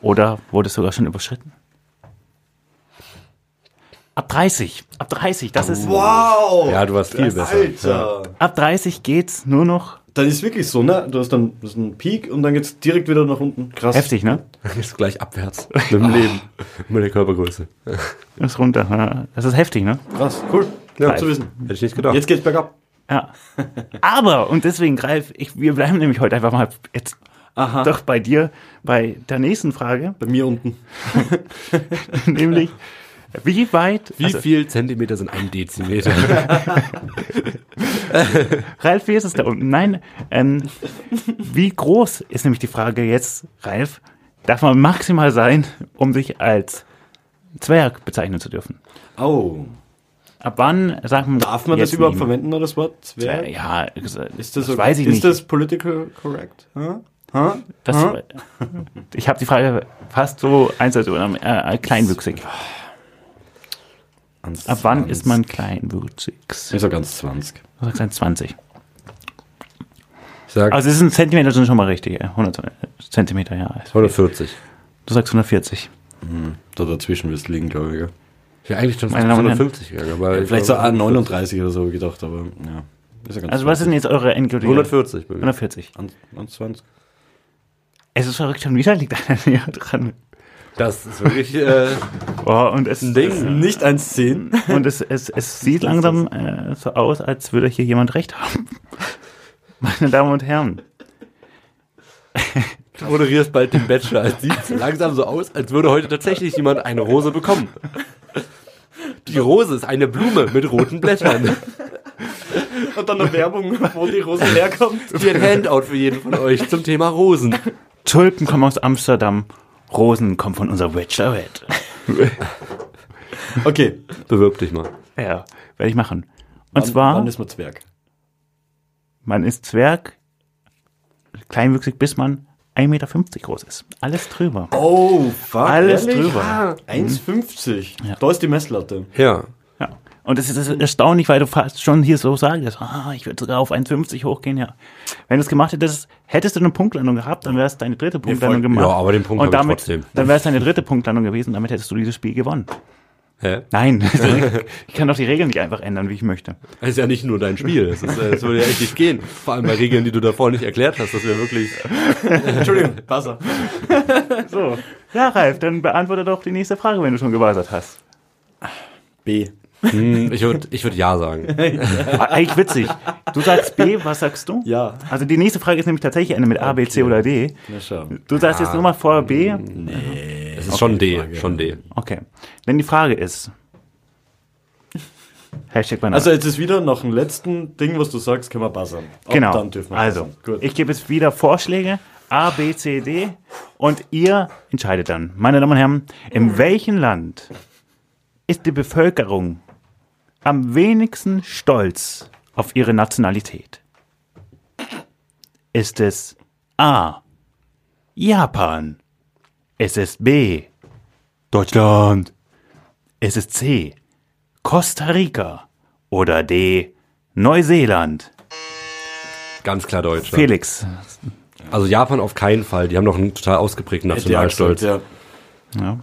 Oder wurde es sogar schon überschritten? Ab 30. Ab 30, das ist. Wow! Ja, du warst viel besser. Alter! Ab 30 geht's nur noch Dann ist wirklich so, ne? Du hast dann das ist ein Peak und dann geht's direkt wieder nach unten. Krass. heftig, ne? Dann gehst du gleich abwärts. Mit dem Leben. Mit der Körpergröße. Ist runter. ja. Das ist heftig, ne? Krass, cool. Ja. Zu wissen. Hätte ich nicht gedacht. Jetzt geht's bergab. Ja. Aber, und deswegen greif ich, wir bleiben nämlich heute einfach mal jetzt Aha. doch bei dir, bei der nächsten Frage, Bei mir unten. *laughs* nämlich, wie weit, Wie also, viel Zentimeter sind ein Dezimeter? *laughs* Ralf, wie ist es da unten? Nein, ähm, wie groß ist nämlich die Frage jetzt, Ralf, darf man maximal sein, um sich als Zwerg bezeichnen zu dürfen? Oh. Ab wann sagt man Darf man das überhaupt mehr? verwenden, das Wort? Zwerg? Ja, Ist das, das okay? weiß ich ist nicht. das political correct? Huh? Huh? Das, *laughs* ich habe die Frage fast so eins als äh, kleinwüchsig. Ab wann ist man kleinwüchsig? Ich sag ganz 20. Du sagst ein 20. Ich sag Also es ist ein Zentimeter sind schon mal richtig. ja. 100 Zentimeter, ja. 140. Du sagst 140. Da dazwischen wirst du liegen, glaube ich. Ja. Ich wäre eigentlich schon Meine fast Damen und Herren. 150 gegangen. Aber Vielleicht so ah, 39 oder so gedacht, aber ja. Ist ja ganz Also was ist denn jetzt eure endgültige? 140 bei mir. 140. An, an 20. Es ist verrückt, schon wieder liegt einer näher dran. Das ist wirklich äh, *laughs* Oh, und es, ein Ding. Nicht 1,10. *laughs* und es, es, es sieht langsam äh, so aus, als würde hier jemand recht haben. *laughs* Meine Damen und Herren. Du moderierst bald den Bachelor. Es sieht langsam so aus, als würde heute tatsächlich jemand eine Rose bekommen. Die Rose ist eine Blume mit roten Blättern. Und dann eine Werbung, wo die Rose herkommt. Wie ein Handout für jeden von euch zum Thema Rosen. Tulpen kommen aus Amsterdam. Rosen kommen von unserer Bachelorette. Okay. Bewirb dich mal. Ja, werde ich machen. Und Wann, zwar, wann ist man Zwerg? man ist Zwerg, kleinwüchsig, bis man 1,50 Meter groß ist. Alles drüber. Oh, fuck. Alles ehrlich? drüber. Ah, 1,50. Da ist die Messlatte. Ja. Ja. Und das ist, das ist erstaunlich, weil du fast schon hier so sagst, ah, ich würde sogar auf 1,50 hochgehen, ja. Wenn du es gemacht hättest, hättest du eine Punktlandung gehabt, dann wäre es deine dritte Punktlandung gemacht. Ja, aber den Punkt Und hab ich damit, trotzdem. Dann wäre es deine dritte Punktlandung gewesen, damit hättest du dieses Spiel gewonnen. Hä? Nein, *laughs* ich kann doch die Regeln nicht einfach ändern, wie ich möchte. Das ist ja nicht nur dein Spiel. Es, ist, es würde ja echt nicht gehen. Vor allem bei Regeln, die du davor nicht erklärt hast. Das wäre wirklich. *laughs* Entschuldigung, Wasser. *laughs* So. Ja, Ralf, dann beantworte doch die nächste Frage, wenn du schon geweisert hast. B. Hm, ich würde ich würd Ja sagen. Ah, Eigentlich witzig. Du sagst B, was sagst du? Ja. Also die nächste Frage ist nämlich tatsächlich eine mit A, B, C oder D. Na schau. Du sagst jetzt nur mal vor B. Es ist schon D. Schon D. Okay. Denn die Frage ist. Hashtag Banane. Also jetzt ist wieder noch ein letzten Ding, was du sagst, können wir buzzern. Ab genau. Dann dürfen wir also, ich gebe jetzt wieder Vorschläge. A, B, C, D. Und ihr entscheidet dann. Meine Damen und Herren, in welchem Land ist die Bevölkerung am wenigsten stolz auf ihre Nationalität? Ist es A. Japan? Ist es B. Deutschland? Ist es C. Costa Rica? Oder D. Neuseeland? Ganz klar Deutsch. Felix. Also Japan auf keinen Fall. Die haben noch einen total ausgeprägten ich Nationalstolz. Ja. Ja.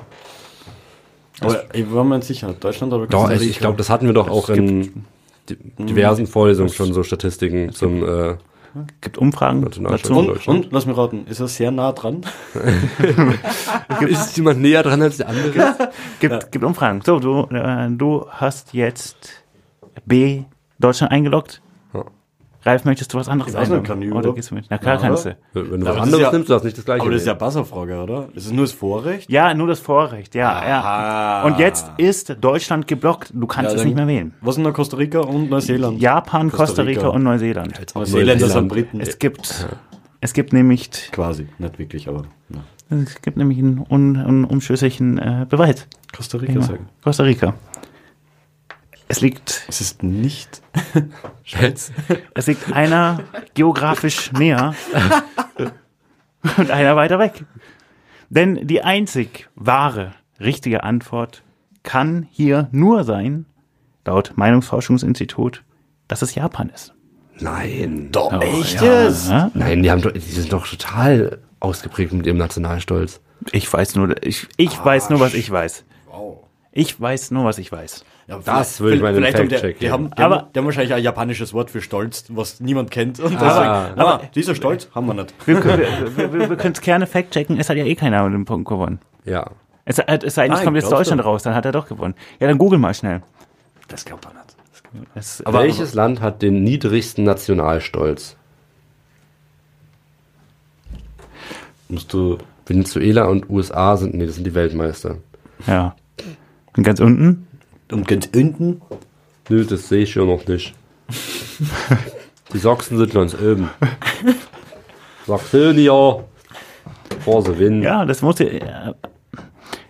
Aber ich war mir nicht sicher. Deutschland oder Doch, Costa ich, ich Rica? glaube, das hatten wir doch auch in di- diversen Vorlesungen schon so Statistiken zum äh, Gibt Umfragen dazu. Und- Und, lass mich raten, ist er sehr nah dran? *laughs* Ist jemand näher dran als der andere? Gibt, gibt Umfragen. So, du, äh, du hast jetzt B Deutschland eingeloggt. Ja. Ralf, möchtest du was anderes Ich weiß nicht, einloggen? kann ich Oder überhaupt? gehst du mit? Na klar Ja, kannst du. Wenn du was das ist anderes ja- nimmst, du darfst nicht das gleiche Aber das ist ja. Buzzerfrage, oder? Ist es nur das Vorrecht? Ja, nur das Vorrecht, ja, Aha. ja. Und jetzt ist Deutschland geblockt. Du kannst Ja, es nicht mehr wählen. Was sind da Costa Rica und Neuseeland? Japan, Costa Costa Rica, Rica. und Neuseeland. Neuseeländer sind Neuseeland. Briten. Es gibt, es gibt nämlich, Quasi, nicht wirklich, aber. Ja. es gibt nämlich einen un, unumschlüssigen äh, Beweis. Costa Rica Genau. sagen. Costa Rica. Es liegt Es ist nicht. *laughs* Es liegt einer geografisch näher und einer weiter weg. Denn die einzig wahre, richtige Antwort kann hier nur sein, laut Meinungsforschungsinstitut, dass es Japan ist. Nein. Doch, Oh, echt ja. jetzt? Ja? Nein, die, haben doch, die sind doch total ausgeprägt mit ihrem Nationalstolz. Ich weiß nur, ich, ich weiß nur, was ich weiß. Wow. Ich weiß nur, was ich weiß. Ja, Das würde ich mal in den vielleicht haben Fact-Check die, die, haben, die, haben, Aber- die haben wahrscheinlich ein japanisches Wort für Stolz, was niemand kennt. Und Ah. deswegen, aber, dieser Stolz haben wir nicht. Wir, können- wir, wir, wir können es gerne fact-checken, es hat ja eh keiner den Punkt gewonnen. Ja. Es, es sei denn, es kommt jetzt Deutschland du? raus, dann hat er doch gewonnen. Ja, dann google mal schnell. Das glaubt man nicht. Es, Aber Welches Land hat den niedrigsten Nationalstolz? Musst du. Venezuela und USA sind, nee, das sind die Weltmeister. Ja. Und ganz unten? Und ganz unten. Nö, das sehe ich ja noch nicht. *laughs* Die Sachsen sind ganz oben. Saxonia. Vor the win. Ja, das muss ja. äh,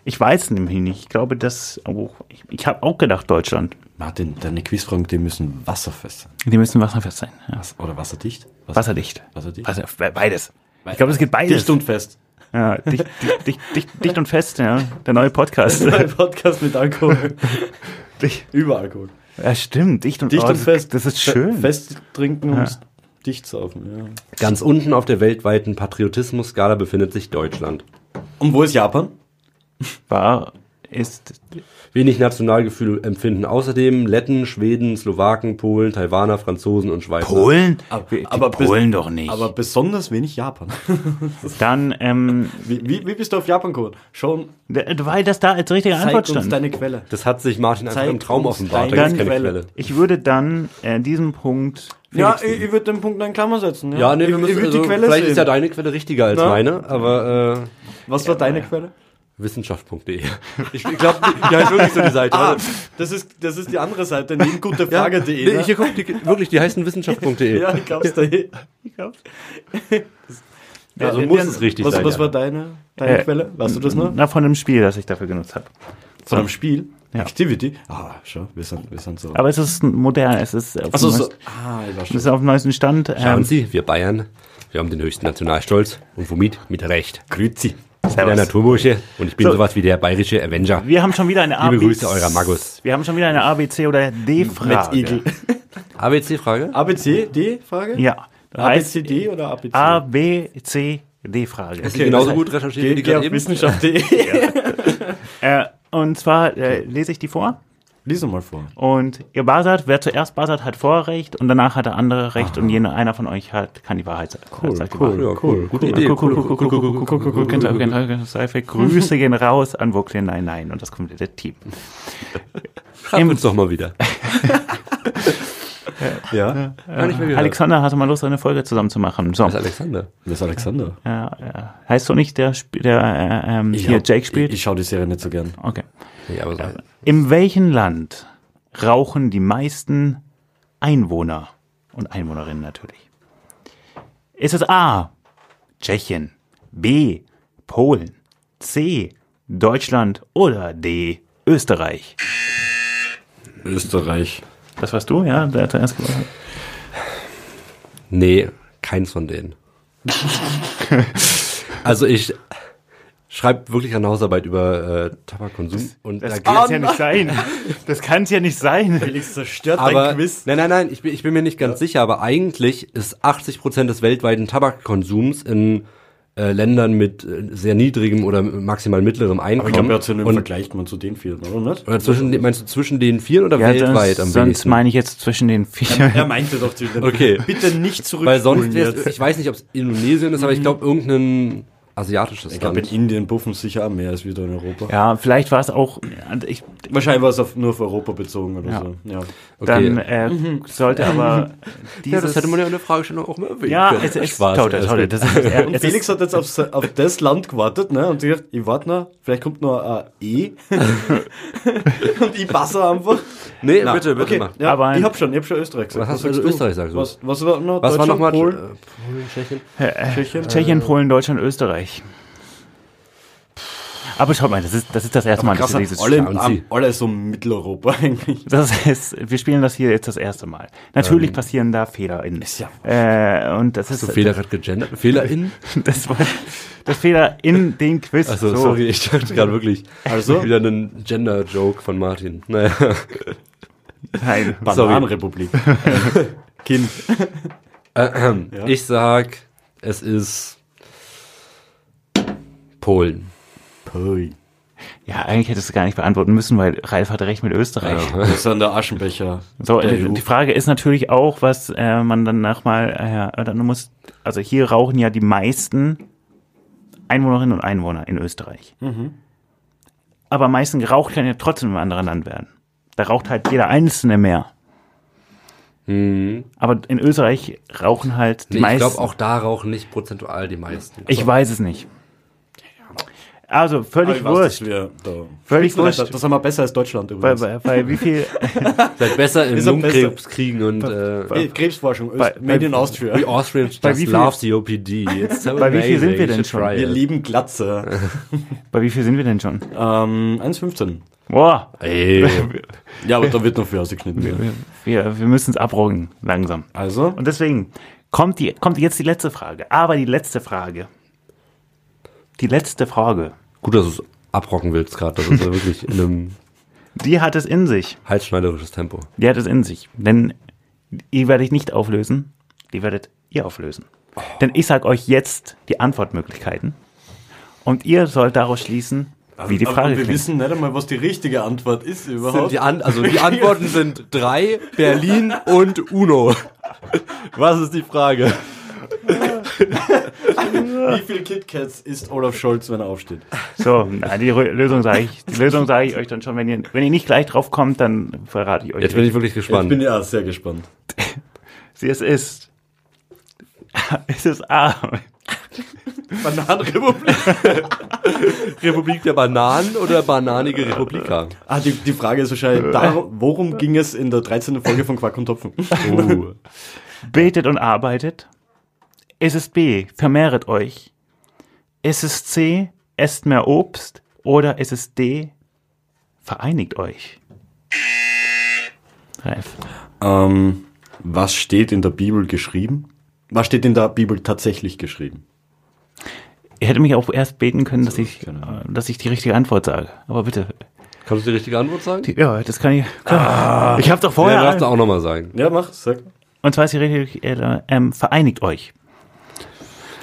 Ich weiß nämlich nicht. Ich glaube, dass. Oh, ich ich habe auch gedacht, Deutschland. Martin, deine Quizfragen, die müssen wasserfest sein. Die müssen wasserfest sein. Ja. Oder wasserdicht? Was- Wasserdicht. Wasserdicht? Wasser, beides. Ich glaube, es geht beides. Dicht und fest. Ja, dicht, dicht, dicht, dicht, dicht und fest, ja. Der neue Podcast. Ein Podcast mit Alkohol. *laughs* Dicht- Über Alkohol. ja, stimmt. Dicht und, Dicht oh, und das- fest. Das ist schön. Fest trinken Ja. und dicht saufen. Ja. Ganz unten auf der weltweiten Patriotismus-Skala befindet sich Deutschland. Und wo ist Japan? War, ist. Wenig Nationalgefühl empfinden außerdem Letten, Schweden, Slowaken, Polen, Taiwaner, Franzosen und Schweizer. Polen? Aber- Die aber bis- Polen doch nicht. Aber besonders wenig Japan. *laughs* Dann, ähm, *laughs* Wie, wie, wie bist du auf Japan gekommen? Schon, weil das da als richtige zeig Antwort uns stand. deine Quelle. Das hat sich Martin einfach Zeig im Traum uns offenbart. Da keine Quelle. Quelle. Ich würde dann äh, diesen Punkt. Ja, ich, ich würde den Punkt in Klammer setzen. Ja, Ja, nee, ich, wir müssen, ich würd also, die Quelle vielleicht sehen. ist ja deine Quelle richtiger als Na? meine, aber äh, Was war deine Quelle? wissenschaft.de. Ich, ich glaube, die, heißt wirklich so die Seite. Ah, das ist, das ist die andere Seite, neben gutefrage.de. Nee, ne? hier guck, die, wirklich, die heißen wissenschaft.de. ja, ich glaub's da. Also Ja, muss wir- es richtig Was, sein. was ja. war deine, deine Äh, Quelle? Weißt du das noch? Na, von dem Spiel, das ich dafür genutzt habe. Von einem Spiel? Ja. Activity? Ah, schau, wir sind, wir sind so. Aber es ist modern, es ist auf, Achso, dem, so. neuesten- Ah, ich war es schon. ist auf dem neuesten Stand. Schauen Ähm, Sie, wir Bayern, wir haben den höchsten Nationalstolz und womit? Mit Recht. Grüezi. Ich bin der Naturbursche und ich bin So. sowas wie der bayerische Avenger. wir haben schon wieder eine Liebe ABC Grüße, eurer Magus. Wir haben schon wieder eine ABC oder D-Frage. Igel. *laughs* ABC-Frage? ABC, D, Frage? Ja, ABCD oder ABC? A, B, C, D-Frage. Ist die genauso gut recherchiert wie die? Wissenschaft.de. *laughs* Äh, und zwar äh, lese ich die vor. Lies mal vor. Und ihr basert, wer zuerst basert, hat Vorrecht und danach hat der andere Recht Aha. und jener einer von euch hat, kann die Wahrheit sagen. Cool, cool, cool. cool. Gute Idee. Grüße gehen raus an Brooklyn Nein Nein und das komplette Team. Schreibt uns doch mal wieder. Ja. ja. ja. Alexander hatte mal Lust, eine Folge zusammen zu machen. So. Das ist Alexander. Das ist Alexander. Ja, heißt du nicht, der, der äh, ähm, hier hab, Jake spielt? Ich, ich schaue die Serie nicht so gern. Okay. Aber so. In welchem Land rauchen die meisten Einwohner und Einwohnerinnen natürlich? Ist es A. Tschechien, B. Polen, C. Deutschland oder D. Österreich? Österreich. Das warst du, ja? Der hat zuerst gesagt. Nee, keins von denen. *laughs* also ich schreibe wirklich eine Hausarbeit über äh, Tabakkonsum und Das da kann ja nicht sein. *laughs* Das kann es ja nicht sein. Felix zerstört aber dein Quiz. nein, nein, nein, ich bin, ich bin mir nicht ganz sicher, aber eigentlich ist 80 Prozent des weltweiten Tabakkonsums in äh, Ländern mit äh, sehr niedrigem oder maximal mittlerem Aber ich glaube, Einkommen er hat so einen und Vergleich man zu den vielen, oder nicht? oder zwischen den, meinst du zwischen den vier oder Ja, weltweit das, am sonst wenigsten? meine ich jetzt zwischen den vier. Er meinte doch zu den. Okay. Bitte nicht zurück. Weil sonst wär's, ich weiß nicht, ob es Indonesien ist, aber ich glaube irgendein asiatisches Ich glaube, in Land. Indien buffen sicher auch mehr als wieder in Europa. Ja, vielleicht war es auch. Ich, Wahrscheinlich war es auf, nur auf Europa bezogen oder Ja. so. Ja. Dann äh, sollte aber dieses, Ja, das hätte man ja in der Fragestellung auch mal erwähnt. Ja, können. es ist Spaß. Total. gut. Das ist, er, *laughs* Und Felix ist, hat jetzt auf, auf das Land gewartet, ne? Und sie hat, ich warte noch, vielleicht kommt noch ein E. *laughs* und ich passe einfach. Nee, Na, bitte, bitte okay. Ja, Aber- ich hab schon, ich hab schon Österreich gesagt. Was hast du also Österreich sagst du? Was, was war noch? Was war Deutschland, nochmal? Polen? Polen, Tschechien? Tschechien? Tschechien, Polen, Deutschland, Österreich. Aber schaut mal, das ist das, ist das erste Mal, dass wir dieses alle, alle so Mitteleuropa *laughs* eigentlich. Das heißt, wir spielen das hier jetzt das erste Mal. Natürlich passieren da Fehler in. ja- äh, und das ist du Fehler gerade gegendert? Fehler in? *laughs* das, war, das Fehler in den Quiz. Also So. sorry, ich dachte gerade wirklich. Also? Wieder einen Gender-Joke von Martin. Naja. Nein. Bananenrepublik. *laughs* kind. Ähm, Ich sag, es ist Polen. Pui. Ja, eigentlich hättest du gar nicht beantworten müssen, weil Ralf hatte recht mit Österreich. Das ist dann der Aschenbecher. So, der die, EU. die Frage ist natürlich auch, was äh, man dann nochmal, äh, dann muss, also hier rauchen ja die meisten Einwohnerinnen und Einwohner in Österreich. Aber am meisten geraucht kann ja trotzdem im anderen Land werden. Da raucht halt jeder Einzelne mehr. Aber in Österreich rauchen halt die Nee, ich meisten. glaube, auch da rauchen nicht prozentual die meisten. Ich weiß es nicht. Also völlig ich weiß, wurscht. dass wir da Völlig Spitzenreiter- wurscht. Das haben wir besser als Deutschland Bei, übrigens. bei, bei wie viel? *laughs* Seid besser im er Lungenkrebs kriegen und äh, Hey, Krebsforschung, Bei- Made bei- in Austria. We Austrians Bei just wie viel- love COPD. It's so Bei wie viel sind wir denn schon? Wir lieben Glatze. *laughs* Bei wie viel sind wir denn schon? ähm, 1,15. Boah, Ey, *laughs* Ja, aber da wird noch viel ausgeschnitten. Ja. wir, wir müssen es abrucken, langsam. Also, Und deswegen kommt, die, kommt jetzt die letzte Frage. Aber die letzte Frage. Die letzte Frage. gut, dass du es abrocken willst gerade. Das ist ja wirklich in einem Die hat es in sich. halsschneiderisches Tempo. Die hat es in sich. Denn die werde ich nicht auflösen. Die werdet ihr auflösen. Denn ich sage euch jetzt die Antwortmöglichkeiten. Und ihr sollt daraus schließen, wie die aber Frage wir klingt. wissen nicht einmal, was die richtige Antwort ist Sind überhaupt. die An also die *laughs* Antworten sind drei, Berlin und Uno. Was ist die Frage? *laughs* Wie viel KitKats isst Olaf Scholz, wenn er aufsteht? So, na, die Lösung sage ich, die Lösung sage ich euch dann schon. Wenn ihr, wenn ihr nicht gleich drauf kommt, dann verrate ich euch. Jetzt bin ich wirklich Ich gespannt. bin ja sehr gespannt. *laughs* Sie es ist. *laughs* Es ist A. Bananenrepublik. *laughs* Republik der Bananen oder bananige Republika? Ah, die, die Frage ist wahrscheinlich, darum, worum ging es in der 13. Folge von Quack und Topfen? Oh. Betet und arbeitet. Es ist B. Vermehret euch. Es ist C. Esst mehr Obst. Oder es ist D. vereinigt euch. Ralf. Ähm, was steht in der Bibel geschrieben? Was steht in der Bibel tatsächlich geschrieben? Ihr hättet mich auch erst beten können, dass ich, genau. äh, dass ich die richtige Antwort sage. Aber bitte. Kannst du die richtige Antwort sagen? Die, ja, das kann ich. Klar. ich habe doch Ja, vorher. darfst du auch nochmal sagen. Ja, mach, sag. und zwar ist die richtige, äh, ähm, vereinigt euch.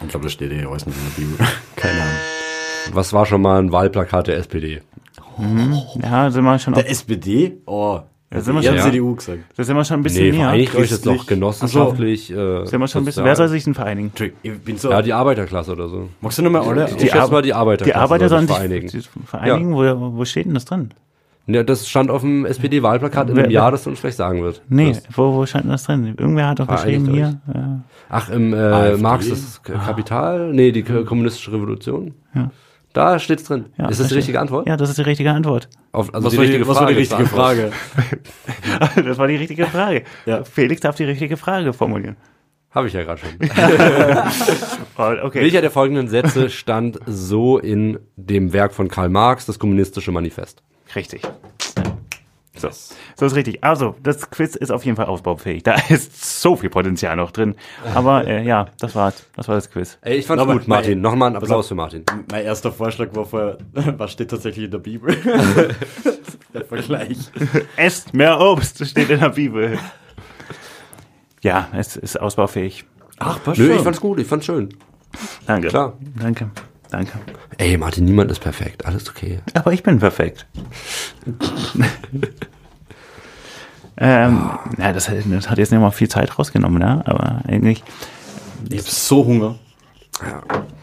Ich glaube, das steht eh alles nicht in der Bibel. *laughs* Keine Ahnung. Was war schon mal ein Wahlplakat der SPD? Ja, sind wir schon, Der SPD? Oh, Da sind wir schon- ja. CDU gesagt. da sind wir schon ein bisschen Nee, näher. vereinigt euch jetzt noch genossenschaftlich. Äh, Sind wir schon ein bisschen, wer soll sich denn vereinigen? Ich bin so. Ja, die Arbeiterklasse oder so. magst du nochmal alle? Ich Die schätze Ar- mal, die Arbeiterklasse Die Arbeiter soll sollen sich vereinigen. vereinigen. vereinigen. Wo, wo steht denn das drin? Ja, das stand auf dem SPD-Wahlplakat in einem Jahr, das uns vielleicht sagen wird. Nee, Das, wo, wo stand denn das drin? Irgendwer hat doch Vereinigt geschrieben hier. Ja. ach, im äh? Marx das K- Kapital? Nee, die kommunistische Revolution. Ja. Da steht's drin. Ja, ist das die steht- richtige Antwort? Ja, das ist die richtige Antwort. Auf, also Was, war die, was war die richtige. Frage? *laughs* Das war die richtige Frage. *laughs* Ja. Felix darf die richtige Frage formulieren. Habe ich ja gerade schon. *laughs* Oh, okay. Welcher der folgenden Sätze stand so in dem Werk von Karl Marx, das kommunistische Manifest? Richtig. So. so ist richtig. Also, das Quiz ist auf jeden Fall ausbaufähig. Da ist so viel Potenzial noch drin. Aber äh, ja, das war's. Das war das Quiz. Ey, ich fand's Aber- gut, Martin. Nochmal einen Applaus für Martin. Mein erster Vorschlag war vorher, *laughs* was steht tatsächlich in der Bibel? *laughs* der Vergleich. Esst mehr Obst, steht in der Bibel. Ja, es ist ausbaufähig. Ach, passt Nö, ich fand's gut, ich fand's schön. Danke. Klar. Danke. Danke. Ey, Martin, niemand ist perfekt. Alles okay. Aber ich bin perfekt. ähm, ja, das, das hat jetzt nicht mal viel Zeit rausgenommen, ne? Aber eigentlich Ich hab so Hunger.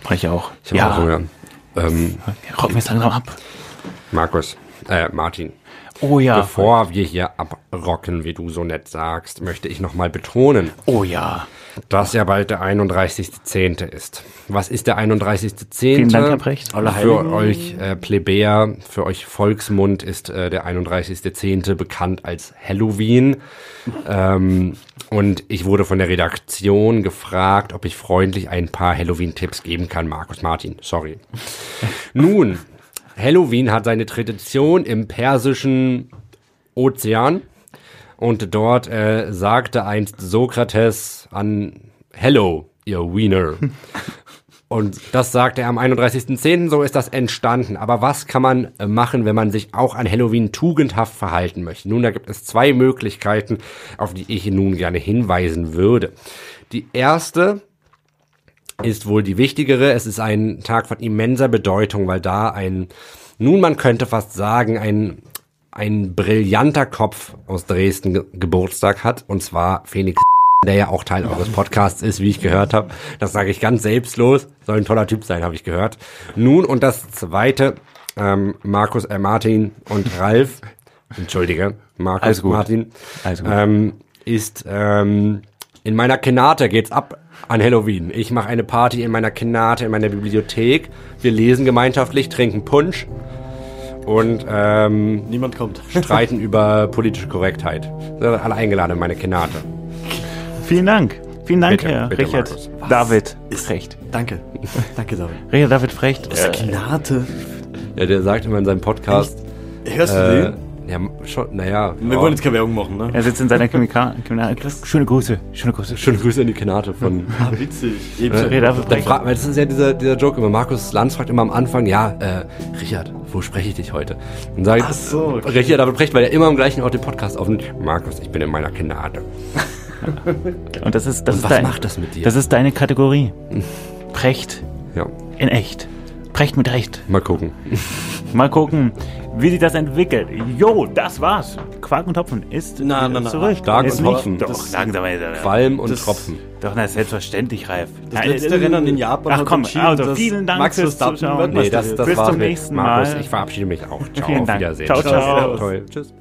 brauche ich auch. Ich hab auch Hunger. Ähm, rocken wir es langsam ab. Markus, äh, Martin. Oh ja. Bevor wir hier abrocken, wie du so nett sagst, möchte ich nochmal betonen, Oh ja. dass ja bald der 31.10. ist. Was ist der 31.10.? Vielen Dank, Herr Brecht. Für euch äh, Plebejer, für euch Volksmund ist äh, der 31.10. bekannt als Halloween. Ähm, und ich wurde von der Redaktion gefragt, ob ich freundlich ein paar Halloween-Tipps geben kann. Markus Martin, sorry. Nun, Halloween hat seine Tradition im persischen Ozean. Und dort äh, sagte einst Sokrates an Hello, ihr Wiener. *laughs* Und das sagte er am 31.10., so ist das entstanden. Aber was kann man äh, machen, wenn man sich auch an Halloween tugendhaft verhalten möchte? Nun, da gibt es zwei Möglichkeiten, auf die ich nun gerne hinweisen würde. Die erste ist wohl die wichtigere. Es ist ein Tag von immenser Bedeutung, weil da ein, nun man könnte fast sagen, ein, ein brillanter Kopf aus Dresden ge Geburtstag hat, und zwar Felix der ja auch Teil eures Podcasts ist, wie ich gehört habe. Das sage ich ganz selbstlos. Soll ein toller Typ sein, habe ich gehört. Nun und das zweite, ähm, Markus, äh, Martin und Ralf, entschuldige, Markus, Alles gut. Martin, Alles gut. ähm, ist ähm, in meiner Kenate geht's ab an Halloween. Ich mache eine Party in meiner Kenate, in meiner Bibliothek. Wir lesen gemeinschaftlich, trinken Punsch und ähm, Niemand kommt. *laughs* streiten über politische Korrektheit. Sind alle eingeladen in meine Kenate. Vielen Dank. Vielen Dank, Bitte, Herr bitte, Richard Markus. David Frecht. Danke. Danke, David. Richard David Frecht. Äh, Gnade. Ja, der sagt immer in seinem Podcast, Hörst du äh, den? Ja, schon, naja, Wir ja. wollen jetzt keine Werbung machen, ne? er sitzt in seiner Chemikal. Schöne Grüße. Schöne Grüße. schöne Grüße in die Kenate von Ah, witzig. Dann Frecht. fragt, weil das ist ja dieser, dieser Joke immer. Markus Lanz fragt immer am Anfang, ja, äh, Richard, wo spreche ich dich heute? Und sagt, Ach so, okay. Richard David Brecht, weil er immer am gleichen Ort den Podcast aufnimmt. Markus, ich bin in meiner Kenate. *laughs* Und das ist, das ist was dein, macht das mit dir? Das ist deine Kategorie. *laughs* Precht Ja, in echt. Precht mit Recht. mal gucken. Mal gucken, wie sich das entwickelt. Jo, das war's. Quark und Topfen ist Na, na, na. zurück. Stark ist und nicht- Topfen. Doch, Das- langsam. Qualm und Das- Tropfen. Doch, na, selbstverständlich, Ralf. Das Nein, letzte äh, Rennen in Japan Ach komm, also vielen Dank Max fürs Zuschauen. Nee, das, das Bis war's zum nächsten Markus, Mal. ich verabschiede mich auch. Ciao, Vielen auf Dank. Wiedersehen. Ciao, ciao. Toll. Tschüss.